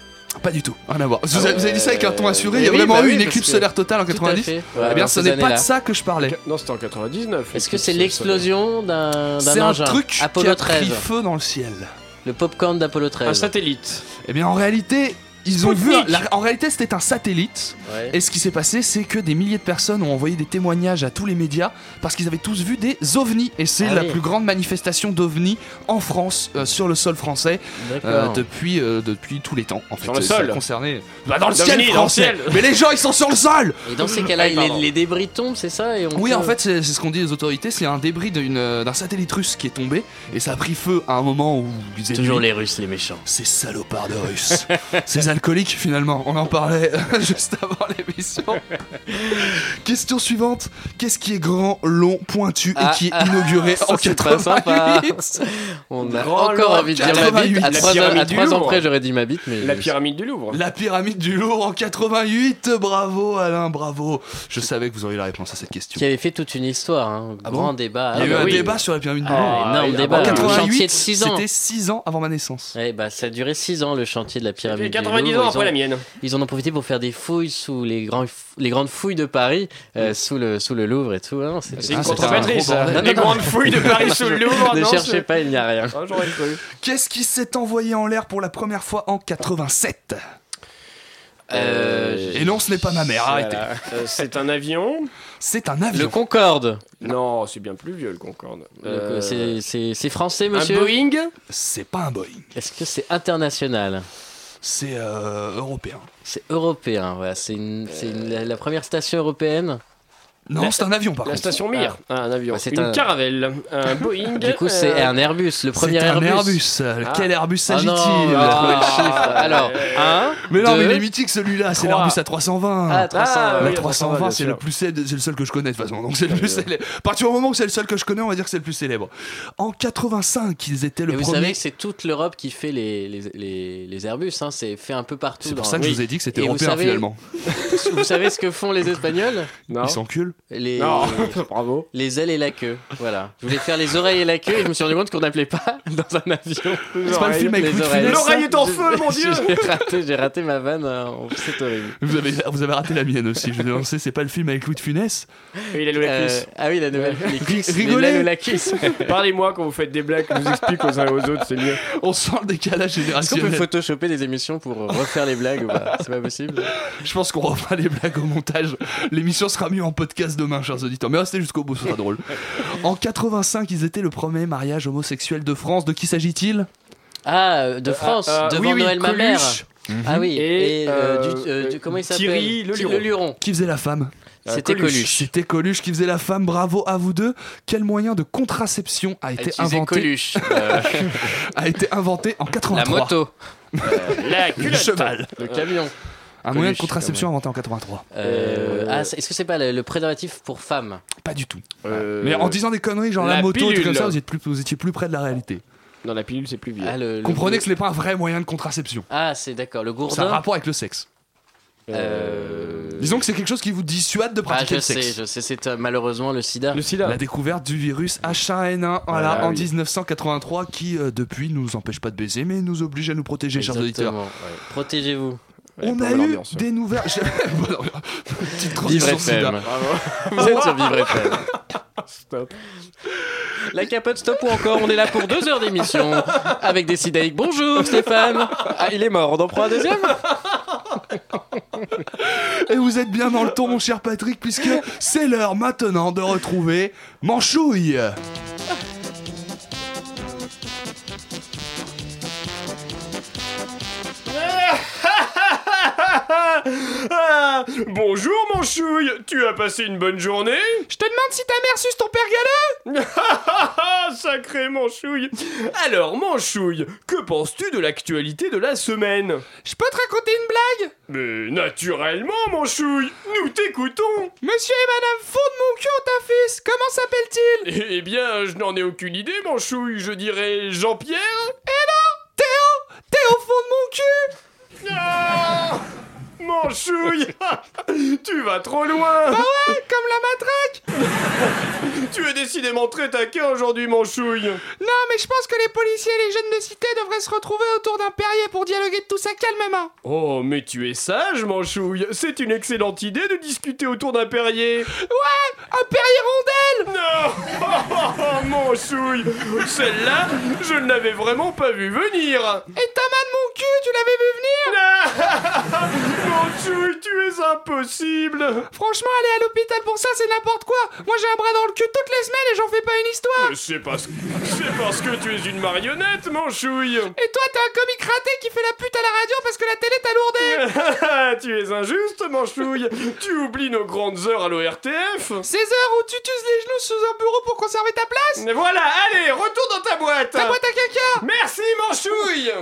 Pas du tout, rien à voir. Vous, avez, vous avez dit ça avec un ton assuré, il y a Eh oui, vraiment bah eu oui, une éclipse solaire totale en Tout à 90 fait. Eh Ouais, bien, dans ce n'est pas de ça que je parlais. Non, c'était en 99. Est-ce que c'est l'explosion d'un C'est un truc qui Apollo a pris 13. feu dans le ciel. Le popcorn d'Apollo 13. Un satellite. Eh bien, en réalité, ils ont vu. La- en réalité, c'était un satellite. Ouais. Et ce qui s'est passé, c'est que des milliers de personnes ont envoyé des témoignages à tous les médias parce qu'ils avaient tous vu des ovnis. Et c'est Ah la oui. plus grande manifestation d'ovnis en France, euh, sur le sol français, D'accord. euh, depuis, euh, depuis tous les temps. En fait, Sur le Ça sol. concernait. Bah, dans le D'ovnis, ciel dans le français ciel. Mais les gens, ils sont sur le sol Et dans ces cas-là, Ah, les, pardon. les débris tombent, c'est ça et on Oui, peut- en fait, c'est c'est ce qu'ont dit les autorités. C'est un débris d'une, euh, d'un satellite russe qui est tombé. Et ça a pris feu à un moment où ils étaient Toujours les Russes, les méchants. Ces salopards de Russes. Ces alcoolique finalement. On en parlait juste avant l'émission. Question suivante. Qu'est-ce qui est grand, long, pointu Ah, et qui est ah, inauguré ça, en c'est pas sympa. 88 On a Grand encore envie de dire ma bite. 88. À La 3 ans, à près, j'aurais dit ma bite, mais. La pyramide du Louvre. La pyramide du Louvre en 88. Bravo Alain, bravo. Je savais que vous auriez la réponse à cette question. Qui avait fait toute une histoire, hein. Ah grand bon débat. Il y a Ah eu bah un oui. débat sur la pyramide du Ah, Louvre. énorme il a- débat. en Le 88, chantier de 6 ans. C'était 6 ans avant ma naissance. Ouais, bah, ça a duré 6 ans le chantier de la pyramide. Fait du 90 Après ont- la mienne. Ils en ont profité pour faire des fouilles sous les, grands, les grandes fouilles de Paris, euh, sous, le, sous le Louvre et tout. Ah non, C'est une un gros ça. bordel. Les grandes fouilles de Paris sous le Louvre. Ne non, cherchez pas, il n'y a rien. Ah. Qu'est-ce qui s'est envoyé en l'air pour la première fois en 87 Euh, Et non, ce n'est pas ma mère, arrêtez. Euh, C'est un avion C'est un Le avion. Concorde. Non, c'est bien plus vieux le Concorde. Le- Euh, c'est- français, un monsieur? Boeing? C'est pas un Boeing. Est-ce que c'est international? C'est euh, européen. C'est européen, voilà. C'est la, la première station européenne. Non, c'est un avion par La contre. station Mir. Ah, un avion. Bah, c'est Une un- caravelle. Un Boeing. Du coup, c'est euh, un Airbus, le premier C'est un Airbus. Airbus. Ah. Quel Airbus Ah non, s'agit-il on a trouvé le Ah. chiffre. Alors, 1, Mais non, mais il deux, est mythique celui-là, c'est trois. l'Airbus A320. Ah, 300. Ah, Le oui, 320, bien c'est sûr. le plus célèbre, c'est le seul que je connais de toute façon. Donc c'est le plus célèbre. À partir du moment où c'est le seul que je connais, on va dire que c'est le plus célèbre. En 85, ils étaient Et le vous premier. savez que c'est toute l'Europe qui fait les, les, les, les Airbus, hein, c'est fait un peu partout. C'est pour dans- ça que je vous ai dit que c'était Et vous européen savez- finalement. Vous savez ce que font les Espagnols? Non. Ils s'enculent. Les, Non, bravo. les ailes et la queue. Voilà. Je voulais faire les oreilles et la queue et je me suis rendu compte qu'on n'appelait pas dans un avion. C'est pas le film avec les Louis de oreilles. Funès, L'oreille est en J'ai- feu, mon Dieu J'ai raté, j'ai raté ma vanne. euh, en- C'est horrible. Vous avez, vous avez raté la mienne aussi. Je vais lancer, c'est pas le film avec Louis de Funès. Et il a loué la Euh, ah oui, la nouvelle. Les cuisses. rigolez. la. Parlez-moi quand vous faites des blagues, je vous explique aux uns et aux autres, c'est mieux. On sent le décalage Est-ce qu'on peut générationnel. photoshopper des émissions pour refaire les blagues ou pas? C'est pas possible. Je pense qu'on refera les blagues au montage. L'émission sera mise en podcast demain, chers auditeurs. Mais restez jusqu'au bout, ce sera drôle. En 85, ils étaient le premier mariage homosexuel de France. De qui s'agit-il? Ah, euh, de France, devant oui, oui, Noël ma mère. Ah oui, Et, et, euh, euh, du- euh, du- comment il s'appelle? Thierry Le Luron. Luron. Qui faisait la femme? C'était Coluche. Coluche. C'était Coluche qui faisait la femme. Bravo à vous deux. Quel moyen de contraception a été inventé Coluche. Euh, a été inventé en la 83 moto, La Le culotte. cheval. le camion. Un moyen de contraception inventé en 83. Euh, ah, c'est- Est-ce que c'est pas le, le préservatif pour femmes Pas du tout. Euh, Mais en disant des conneries, genre la, la moto, et tout pilule. comme ça, vous, êtes plus, vous étiez plus près de la réalité. Non, la pilule, c'est plus vieux. ah, le, le- Comprenez que ce n'est pas un vrai moyen de contraception. Ah, c'est d'accord. Le C'est un gourdin. rapport avec le sexe. Euh, Disons que c'est quelque chose qui vous dissuade de Ah, pratiquer je le sais, sexe. je sais, c'est euh, malheureusement le sida. Le sida. La découverte du virus H1N1 voilà, Voilà, en oui. 1983 qui, euh, depuis, ne nous empêche pas de baiser, mais nous oblige à nous protéger, chers auditeurs. Ouais. Protégez-vous. On a eu des nouvelles. Vivre. FM. Vous êtes sur Vivre FM. Stop. La capote stop ou encore, on est là pour deux heures d'émission avec des sidaïques. Bonjour Stéphane. Ah, il est mort, on en prend un deuxième Et vous êtes bien dans le ton, mon cher Patrick, puisque c'est l'heure maintenant de retrouver Manchouille. Bonjour mon chouille, tu as passé une bonne journée Je te demande si ta mère suce ton père galeux Sacré Manchouille Alors Manchouille, que penses-tu de l'actualité de la semaine Je peux te raconter une blague Mais naturellement Manchouille, nous t'écoutons. Monsieur et madame fondent mon cul un fils, comment s'appelle-t-il Eh bien, je n'en ai aucune idée Manchouille, je dirais Jean-Pierre. Eh non Théo Théo fond de mon cul Ah Manchouille. Tu vas trop loin. Ah ouais, comme la matraque. Tu es décidément très taquin aujourd'hui Manchouille. Non, mais je pense que les policiers et les jeunes de cité devraient se retrouver autour d'un perrier pour dialoguer de tout ça calmement. Oh, mais tu es sage, Manchouille. C'est une excellente idée de discuter autour d'un perrier. Ouais, un perrier rondelle. Non. Manchouille Celle-là, je ne l'avais vraiment pas vu venir. Et ta main de mon cul, tu l'avais vu venir Manchouille, tu es impossible. Franchement, aller à l'hôpital pour ça, c'est n'importe quoi. Moi, j'ai un bras dans le cul toutes les semaines et j'en fais pas une histoire. Mais C'est parce... c'est parce que tu es une marionnette, Manchouille Et toi, t'es un comique raté qui fait la pute à la radio parce que la télé t'a lourdé. Tu es injuste, Manchouille Tu oublies nos grandes heures à l'ORTF Ces heures où tu t'uses les genoux sous un bureau pour conserver ta place. Mais Voilà, allez, retourne dans ta boîte. Ta boîte à caca. Merci, Manchouille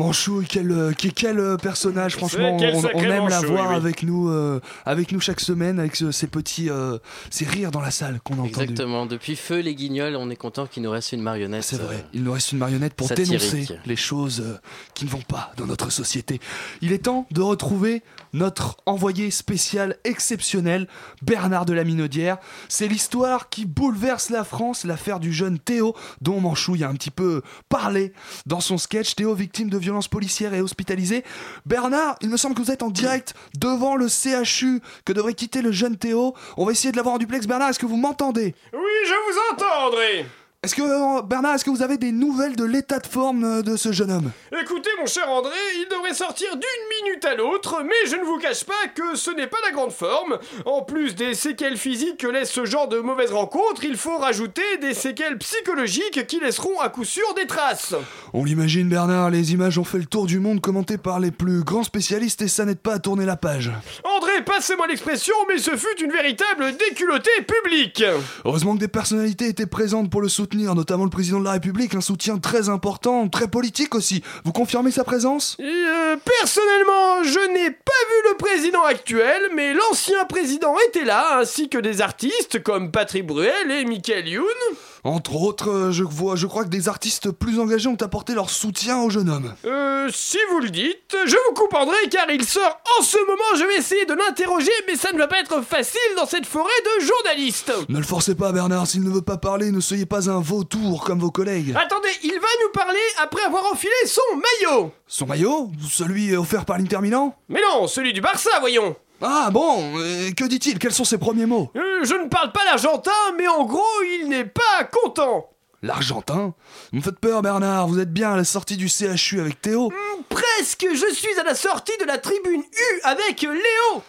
Manchou, quel, euh, quel, quel, euh, personnage, franchement, quel on, aime la voir oui, oui. avec nous, euh, avec nous chaque semaine, avec ce- ces petits, euh, ces rires dans la salle qu'on a entendus. Exactement. Depuis Feu les Guignols, on est content qu'il nous reste une marionnette. C'est vrai, euh, il nous reste une marionnette pour satirique. dénoncer les choses euh, qui ne vont pas dans notre société. Il est temps de retrouver notre envoyé spécial exceptionnel, Bernard de la Minaudière. C'est l'histoire qui bouleverse la France, l'affaire du jeune Théo, dont Manchouille a un petit peu parlé dans son sketch. Théo, victime de violences policières et hospitalisé. Bernard, il me semble que vous êtes en direct devant le CHU que devrait quitter le jeune Théo. On va essayer de l'avoir en duplex. Bernard, est-ce que vous m'entendez? Oui, je vous entends, André. Est-ce que, euh, Bernard, est-ce que vous avez des nouvelles de l'état de forme euh, de ce jeune homme? Écoutez, mon cher André, il devrait sortir d'une minute à l'autre, mais je ne vous cache pas que ce n'est pas la grande forme. En plus des séquelles physiques que laisse ce genre de mauvaise rencontre, il faut rajouter des séquelles psychologiques qui laisseront à coup sûr des traces. On l'imagine, Bernard, les images ont fait le tour du monde commentées par les plus grands spécialistes et ça n'aide pas à tourner la page. André, passez-moi l'expression, mais ce fut une véritable déculottée publique. Heureusement que des personnalités étaient présentes pour le notamment le président de la République, un soutien très important, très politique aussi. Vous confirmez sa présence? Euh, personnellement, je n'ai pas vu le président actuel, mais l'ancien président était là, ainsi que des artistes comme Patrick Bruel et Michael Youn. Entre autres, euh, je, vois, je crois que des artistes plus engagés ont apporté leur soutien au jeune homme. Euh, si vous le dites, je vous coupe André car il sort en ce moment, je vais essayer de l'interroger, mais ça ne va pas être facile dans cette forêt de journalistes. Ne le forcez pas, Bernard, s'il ne veut pas parler, ne soyez pas un vautour comme vos collègues. Attendez, il va nous parler après avoir enfilé son maillot. Son maillot? Celui offert par l'Inter Milan Mais non, celui du Barça, voyons. Ah bon, euh, que dit-il Quels sont ses premiers mots? Euh, je ne parle pas l'Argentin, mais en gros, il n'est pas content. L'Argentin? Vous me faites peur, Bernard, vous êtes bien à la sortie du CHU avec Théo Presque, je suis à la sortie de la tribune U avec Léo.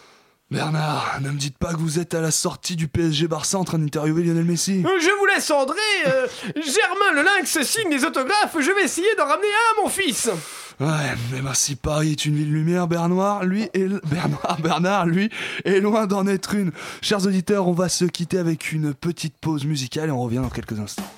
Bernard, ne me dites pas que vous êtes à la sortie du PSG Barça en train d'interviewer Lionel Messi. Euh, Je vous laisse André. euh, Germain le lynx signe des autographes. Je vais essayer d'en ramener un à mon fils. Ouais, mais ben si Paris est une ville lumière, Bernard, lui est Bernard, Bernard, lui est loin d'en être une. Chers auditeurs, on va se quitter avec une petite pause musicale et on revient dans quelques instants.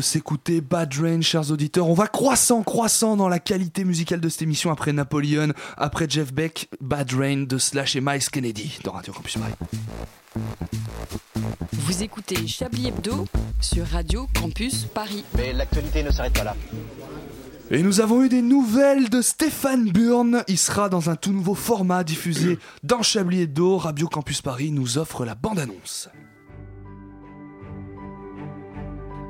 De s'écouter Bad Rain, chers auditeurs. On va croissant, croissant dans la qualité musicale de cette émission après Napoleon, après Jeff Beck, Bad Rain de Slash et Miles Kennedy dans Radio Campus Paris. Vous écoutez Chablis Hebdo sur Radio Campus Paris. Mais l'actualité ne s'arrête pas là. Et nous avons eu des nouvelles de Stéphane Burn. Il sera dans un tout nouveau format diffusé dans Chablis Hebdo. Radio Campus Paris nous offre la bande-annonce.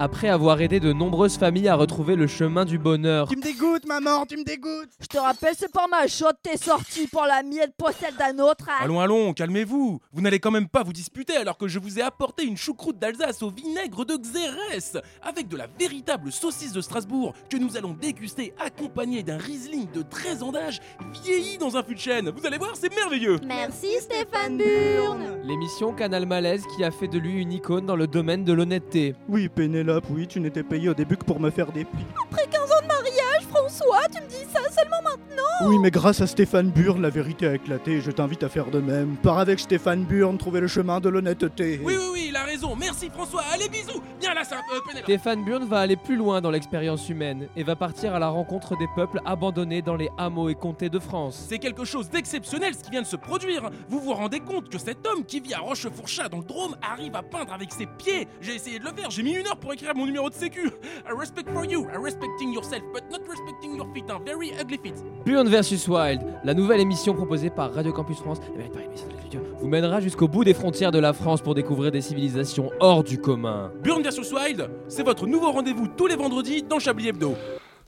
Après avoir aidé de nombreuses familles à retrouver le chemin du bonheur, Tu me dégoûtes, maman, tu me dégoûtes. Je te rappelle, c'est pas ma chaude, t'es sorti pour la miette possède d'un autre. hein. Allons, allons, calmez-vous. Vous n'allez quand même pas vous disputer alors que je vous ai apporté une choucroute d'Alsace au vinaigre de Xérès, avec de la véritable saucisse de Strasbourg que nous allons déguster accompagnée d'un Riesling de 13 ans d'âge vieilli dans un fût de chêne. Vous allez voir, c'est merveilleux. Merci Stéphane Burn. l'émission Canal Malaise qui a fait de lui une icône dans le domaine de l'honnêteté. Oui, Pénélope, oui, tu n'étais payé au début que pour me faire des plis. Après 15 ans de mariage, François, tu me dis ça seulement maintenant Oui, mais grâce à Stéphane Burn, la vérité a éclaté et je t'invite à faire de même. Pars avec Stéphane Burn, trouver le chemin de l'honnêteté. Oui, oui, oui, il a raison. Merci François. Allez, bisous. Viens là, ça, euh, Pénélope. Stéphane Burn va aller plus loin dans l'expérience humaine et va partir à la rencontre des peuples abandonnés dans les hameaux et comtés de France. C'est quelque chose d'exceptionnel ce qui vient de se produire. Vous vous rendez compte que cet homme qui vit à Rochefourchat dans le Drôme arrive à peindre avec ses pieds J'ai essayé de le faire, j'ai mis une heure pour écrire mon numéro de sécu. I respect for you, I respecting yourself, but not respecting your feet, un very ugly feet. Burn vs Wild, la nouvelle émission proposée par Radio Campus France la Culture, vous mènera jusqu'au bout des frontières de la France pour découvrir des civilisations hors du commun. Burn vs Wild, c'est votre nouveau rendez-vous tous les vendredis dans Chablis Hebdo.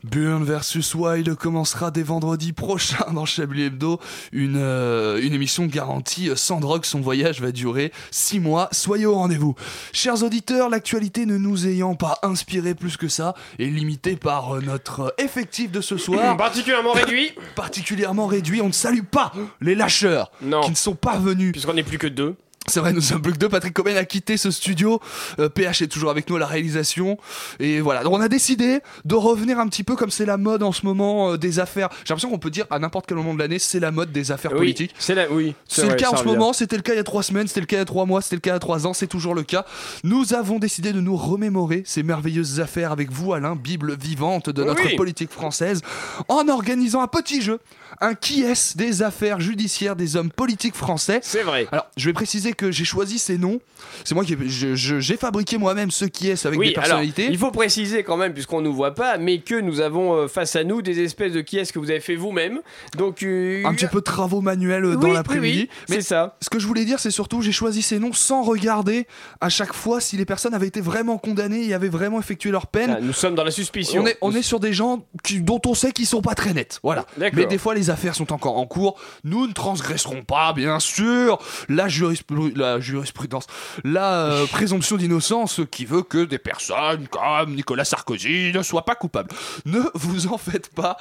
Burn vs Wild commencera dès vendredi prochain dans Chablis Hebdo. Une, euh, une émission garantie euh, sans drogue. Son voyage va durer 6 mois. Soyez au rendez-vous. Chers auditeurs, l'actualité ne nous ayant pas inspiré plus que ça et limitée par euh, notre effectif de ce soir. Particulièrement réduit. Particulièrement réduit. On ne salue pas les lâcheurs Non. qui ne sont pas venus. Puisqu'on n'est plus que deux. C'est vrai, nous sommes plus que deux. Patrick Coben a quitté ce studio. Euh, PH est toujours avec nous à la réalisation. Et voilà. Donc on a décidé de revenir un petit peu comme c'est la mode en ce moment euh, des affaires. J'ai l'impression qu'on peut dire à n'importe quel moment de l'année, c'est la mode des affaires Oui, politiques. c'est la, oui. C'est le vrai, cas ça en ce revient. moment, c'était le cas il y a trois semaines, c'était le cas il y a trois mois, c'était le cas il y a trois ans, c'est toujours le cas. Nous avons décidé de nous remémorer ces merveilleuses affaires avec vous, Alain, Bible vivante de notre Oui. politique française, en organisant un petit jeu, un qui est des affaires judiciaires des hommes politiques français. C'est vrai. Alors, je vais préciser que j'ai choisi ces noms. C'est moi qui j'ai fabriqué moi-même ce qui est avec oui, des personnalités. alors, il faut préciser quand même, puisqu'on ne nous voit pas, mais que nous avons euh, face à nous des espèces de qui est-ce que vous avez fait vous-même. Donc, euh, un petit peu de travaux manuels euh, dans oui, l'après-midi. oui, Mais c'est ça. Ce que je voulais dire, c'est surtout, j'ai choisi ces noms sans regarder à chaque fois si les personnes avaient été vraiment condamnées et avaient vraiment effectué leur peine. Ah, nous sommes dans la suspicion. On est, on est sur des gens qui- dont on sait qu'ils sont pas très nets. Voilà. Mais des fois, les affaires sont encore en cours. Nous ne transgresserons pas, bien sûr, la, jurispru- la jurisprudence, la euh, présomption d'innocence qui veut que des personnes comme Nicolas Sarkozy ne soient pas coupables. Ne vous en faites pas.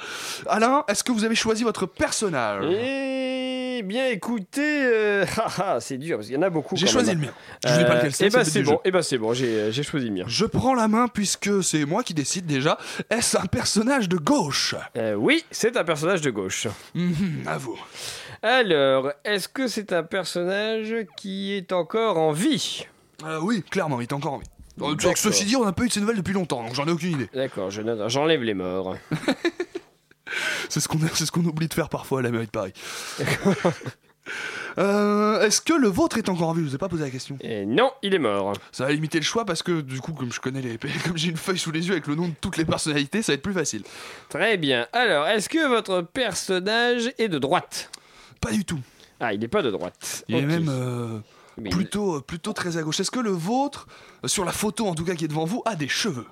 Alain, est-ce que vous avez choisi votre personnage? Eh bien, écoutez, euh, ah, ah, c'est dur parce qu'il y en a beaucoup. J'ai choisi même. le mien. Je dis pas lequel c'est, Eh ben, c'est bon. Eh ben, c'est bon. J'ai j'ai choisi le mien. Je prends la main puisque c'est moi qui décide déjà. Est-ce un personnage de gauche? Euh, oui, c'est un personnage de gauche. Mhm, À vous. Alors, est-ce que c'est un personnage qui est encore en vie? Euh, oui, clairement, il est encore en vie. Euh. Ceci dit, on n'a pas eu de ces nouvelles depuis longtemps, donc j'en ai aucune idée. D'accord, je note. J'enlève les morts. C'est ce qu'on c'est ce qu'on oublie de faire parfois à la mairie de Paris. Euh, Est-ce que le vôtre est encore en vie? Je vous ai pas posé la question. Et non, il est mort. Ça va limiter le choix parce que du coup, comme je connais les, comme j'ai une feuille sous les yeux avec le nom de toutes les personnalités, ça va être plus facile. Très bien. Alors, est-ce que votre personnage est de droite? Pas du tout. Ah, il n'est pas de droite. Il est même euh, plutôt, euh, plutôt très à gauche. Est-ce que le vôtre, euh, sur la photo en tout cas qui est devant vous, a des cheveux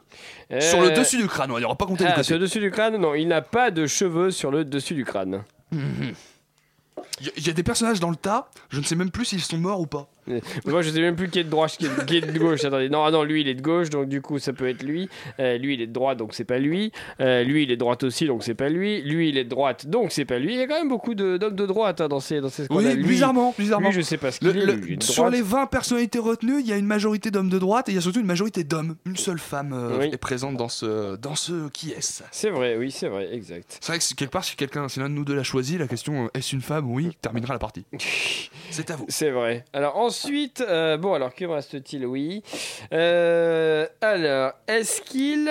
Euh, Sur le dessus du crâne, on va pas compter Ah, du côté. sur le dessus du crâne Non, il n'a pas de cheveux sur le dessus du crâne. Il y, a des personnages dans le tas, je ne sais même plus s'ils sont morts ou pas. Moi, je sais même plus qui est de droite, qui est, qui est de gauche. Attendez, non, ah non, lui, il est de gauche, donc du coup, ça peut être lui. Euh, lui, il est de droite, donc c'est pas lui. Euh, lui, il est de droite aussi, donc c'est pas lui. Lui, il est de droite, donc c'est pas lui. Il y a quand même beaucoup d'hommes de, droite hein, dans ces, dans ces Oui. Lui- bizarrement, bizarrement. Lui, je sais pas ce Le- qu'il le- de sur les 20 personnalités retenues, il y a une majorité d'hommes de droite et il y a surtout une majorité d'hommes. Une seule femme euh, Oui. est présente dans ce, dans ce qui est. C'est vrai, oui, c'est vrai, exact. C'est vrai que quelque part, si quelqu'un, si l'un de nous deux l'a choisi, la question est-ce une femme? Oui, terminera la partie. C'est à vous. C'est vrai. Alors ensuite, euh, bon, alors, que me reste-t-il? Oui. Euh, alors, est-ce qu'il.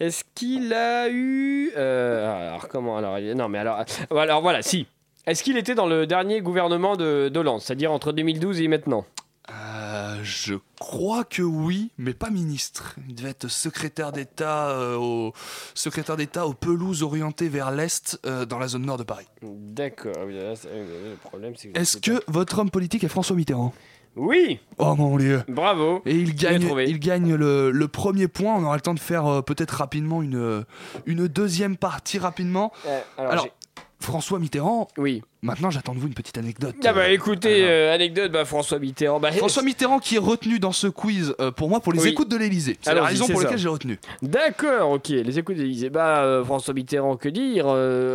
Est-ce qu'il a eu. euh, alors, comment Alors, non, mais alors. Alors, voilà, si. Est-ce qu'il était dans le dernier gouvernement de d'Hollande, c'est-à-dire entre 2012 et maintenant? Euh, je crois que oui, mais pas ministre. Il devait être secrétaire d'État euh, au secrétaire d'État aux pelouses orientées vers l'est euh, dans la zone nord de Paris. D'accord, le problème, c'est que. Est-ce que votre homme politique est François Mitterrand? Oui Oh mon dieu Bravo Et il gagne, trouvé. il gagne le, le premier point. On aura le temps de faire peut-être rapidement une, une deuxième partie rapidement. Alors, François Mitterrand. Oui. Maintenant, j'attends de vous une petite anecdote. Ah bah écoutez, euh, anecdote, bah François Mitterrand. Bah, François Mitterrand qui est retenu dans ce quiz euh, pour moi pour les Oui. écoutes de l'Elysée. C'est la raison pour laquelle j'ai retenu. D'accord, ok. Les écoutes d'Élysée. Bah, euh, François Mitterrand, que dire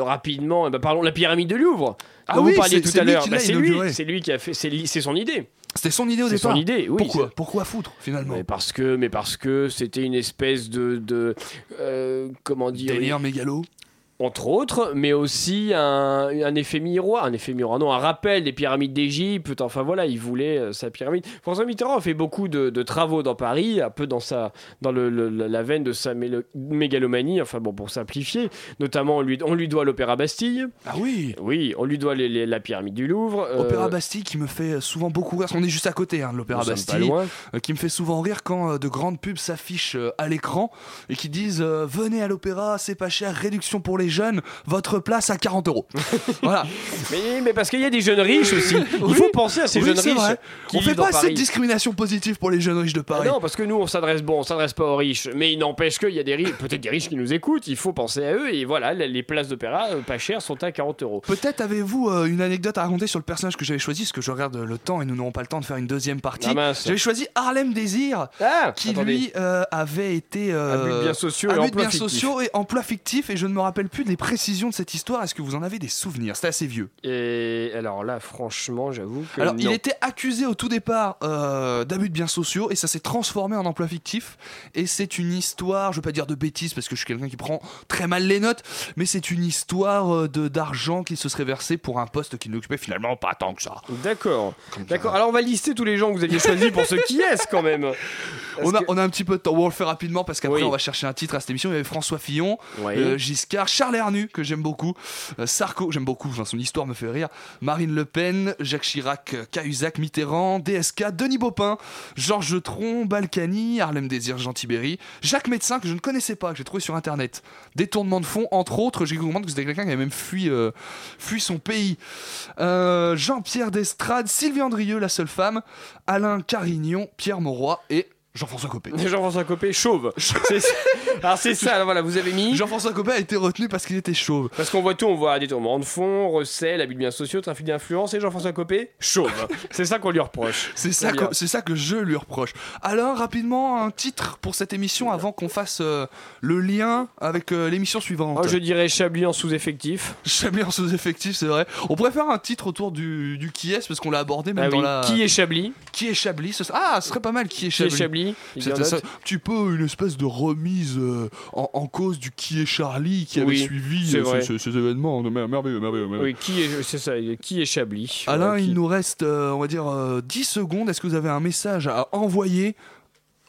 Rapidement, eh ben, parlons de la pyramide de Louvre. Ah dont oui, vous parliez tout à l'heure. Bah, c'est lui, c'est lui qui a fait. C'est son idée. C'était son idée au C'est départ. son idée, oui. Pourquoi? Pourquoi foutre finalement? Mais parce que, mais parce que c'était une espèce de, de comment dire Délire mégalo. Entre autres, mais aussi un, un effet miroir, un effet miroir, non, un rappel des pyramides d'Égypte. Enfin voilà, il voulait euh, sa pyramide. François Mitterrand a fait beaucoup de, de travaux dans Paris, un peu dans sa, dans le, le- la veine de sa mélo- mégalomanie. Enfin bon, pour simplifier, notamment on lui, on lui doit l'Opéra Bastille. Ah oui. Oui, on lui doit les- les- la pyramide du Louvre. euh, Opéra Bastille qui me fait souvent beaucoup rire. On est juste à côté hein, de l'Opéra Bastille. euh, qui me fait souvent rire quand euh, de grandes pubs s'affichent à l'écran et qui disent Venez à l'Opéra, c'est pas cher, réduction pour les jeunes, votre place à 40 euros. voilà. Mais, mais parce qu'il y a des jeunes riches aussi. Il Oui. faut penser à ces Oui, jeunes riches. vrai. qui On fait pas Paris. discrimination positive pour les jeunes riches de Ah Paris. non, parce que nous, on s'adresse bon, on s'adresse pas aux riches, mais il n'empêche qu'il y a des riches, peut-être des riches qui nous écoutent. Il faut penser à eux et voilà, les places d'opéra euh, pas chères sont à 40 euros. Peut-être avez-vous euh, une anecdote à raconter sur le personnage que j'avais choisi, parce que je regarde le temps et nous n'aurons pas le temps de faire une deuxième partie. Ah j'avais choisi Harlem Désir, Ah, qui attendez. lui euh, avait été Abus de biens sociaux et emploi fictif. sociaux et emploi fictif, et je ne me rappelle plus des précisions de cette histoire. Est-ce que vous en avez des souvenirs? C'était assez vieux. Et alors là, franchement, j'avoue que. Alors, il était accusé au tout départ euh, d'abus de biens sociaux et ça s'est transformé en emploi fictif. Et c'est une histoire, je veux pas dire de bêtises parce que je suis quelqu'un qui prend très mal les notes, mais c'est une histoire euh, de d'argent qui se serait versé pour un poste qu'il n'occupait finalement pas tant que ça. D'accord. D'accord. Alors on va lister tous les gens que vous aviez choisis pour ce qui est quand même. On a, que- on a un petit peu de temps, on le fait rapidement parce qu'après Oui. on va chercher un titre à cette émission. Il y avait François Fillon, Oui. euh, Giscard, Charles Hernu, que j'aime beaucoup, euh, Sarko, j'aime beaucoup, son histoire me fait rire, Marine Le Pen, Jacques Chirac, Cahuzac, Mitterrand, DSK, Denis Baupin, Georges Tron, Balkany, Harlem Désir, Jean Tibéry, Jacques Médecin, que je ne connaissais pas, que j'ai trouvé sur internet. Détournement de fonds, entre autres, j'ai comprendre que c'était quelqu'un qui avait même fui, euh, fui son pays. Euh, Jean-Pierre Destrade, Sylvie Andrieux, la seule femme, Alain Carignon, Pierre Mauroy et Jean-François Copé. Jean-François Copé, chauve. C'est- Alors c'est ça, alors voilà, vous avez mis. Jean-François Copé a été retenu parce qu'il était chauve. Parce qu'on voit tout, on voit détournement de fonds, recel, abus de biens sociaux, trafic d'influence et Jean-François Copé, chauve. c'est ça qu'on lui reproche. C'est ça, que, c'est ça que je lui reproche. Alors, rapidement, un titre pour cette émission avant qu'on fasse euh, le lien avec euh, l'émission suivante. Oh, je dirais Chablis en sous-effectif. Chablis en sous-effectif, c'est vrai. On pourrait faire un titre autour du, du qui est, parce qu'on l'a abordé même Ah dans oui. la. Qui est Chablis? Qui est Chablis ce- Ah, ce serait pas mal qui est Qui est Chablis. C'était a ça, un petit peu une espèce de remise euh, en, en cause du qui est Charlie qui avait suivi euh, ces, événements. Merveilleux, merveilleux, merveilleux. Oui, qui est, c'est ça, qui est Chablis Alain, qui- il nous reste, euh, on va dire, euh, 10 secondes. Est-ce que vous avez un message à envoyer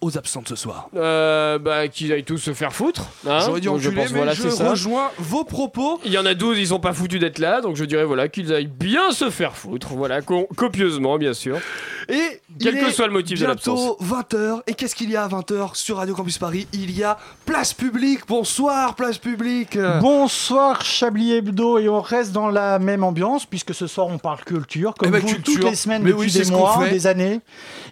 aux absents de ce soir Euh, bah, qu'ils aillent tous se faire foutre. hein. J'aurais dû Donc, enculer, pense, mais voilà, je c'est ça. rejoins vos propos. Il y en a 12, ils sont pas foutus d'être là, donc je dirais voilà qu'ils aillent bien se faire foutre, voilà, co- copieusement bien sûr. Et Quel il que soit le motif de l'absence. bientôt 20h. Et qu'est-ce qu'il y a à 20h sur Radio Campus Paris? Il y a Place Publique. Bonsoir, Place Publique. Bonsoir Chablis Hebdo et on reste dans la même ambiance puisque ce soir on parle culture comme Eh ben, vous culture. toutes les semaines Mais depuis oui, des mois, des années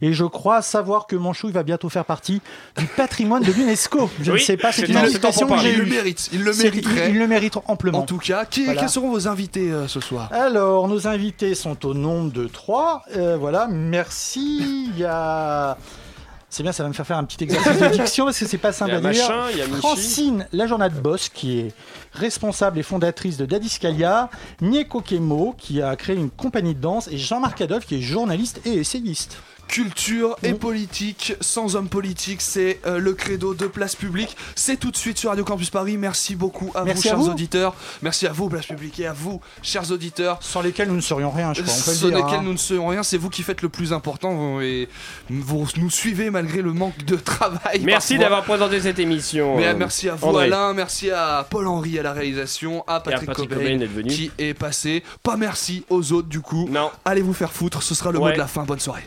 et je crois savoir que Manchouille va bientôt faire partie du patrimoine de l'UNESCO. Je Oui, ne sais pas, c'est une pour que j'ai. Il le mérite. Il le mériterait. Il, il le mérite amplement. En tout cas, qui, Voilà. quels seront vos invités euh, ce soir? Alors, nos invités sont au nombre de trois. Euh, voilà, merci. Il y a. C'est bien, ça va me faire faire un petit exercice de diction parce que c'est pas simple Il y a à dire. Machin, il y a Michi. Francine, la journée de boss, qui est responsable et fondatrice de Dadiscalia. Nieko Kemo, qui a créé une compagnie de danse. Et Jean-Marc Adolphe, qui est journaliste et essayiste. Culture et politique. Sans homme politique, c'est euh, le credo de Place Publique. C'est tout de suite sur Radio Campus Paris. Merci beaucoup à Merci vous, à chers vous. auditeurs. Merci à vous, Place Publique, et à vous, chers auditeurs. Sans lesquels nous ne serions rien, je crois. On peut le Sans dire, lesquels hein. nous ne serons rien. C'est vous qui faites le plus important vous- et vous nous suivez malgré le manque de travail. Merci d'avoir présenté cette émission. Mais euh, merci à vous André. Alain, merci à Paul-Henri à la réalisation, à Patrick, Patrick Cobain, Cobain d'être venu. qui est passé. Pas merci aux autres du coup. Non. Allez vous faire foutre, ce sera le mot de la fin. Bonne soirée.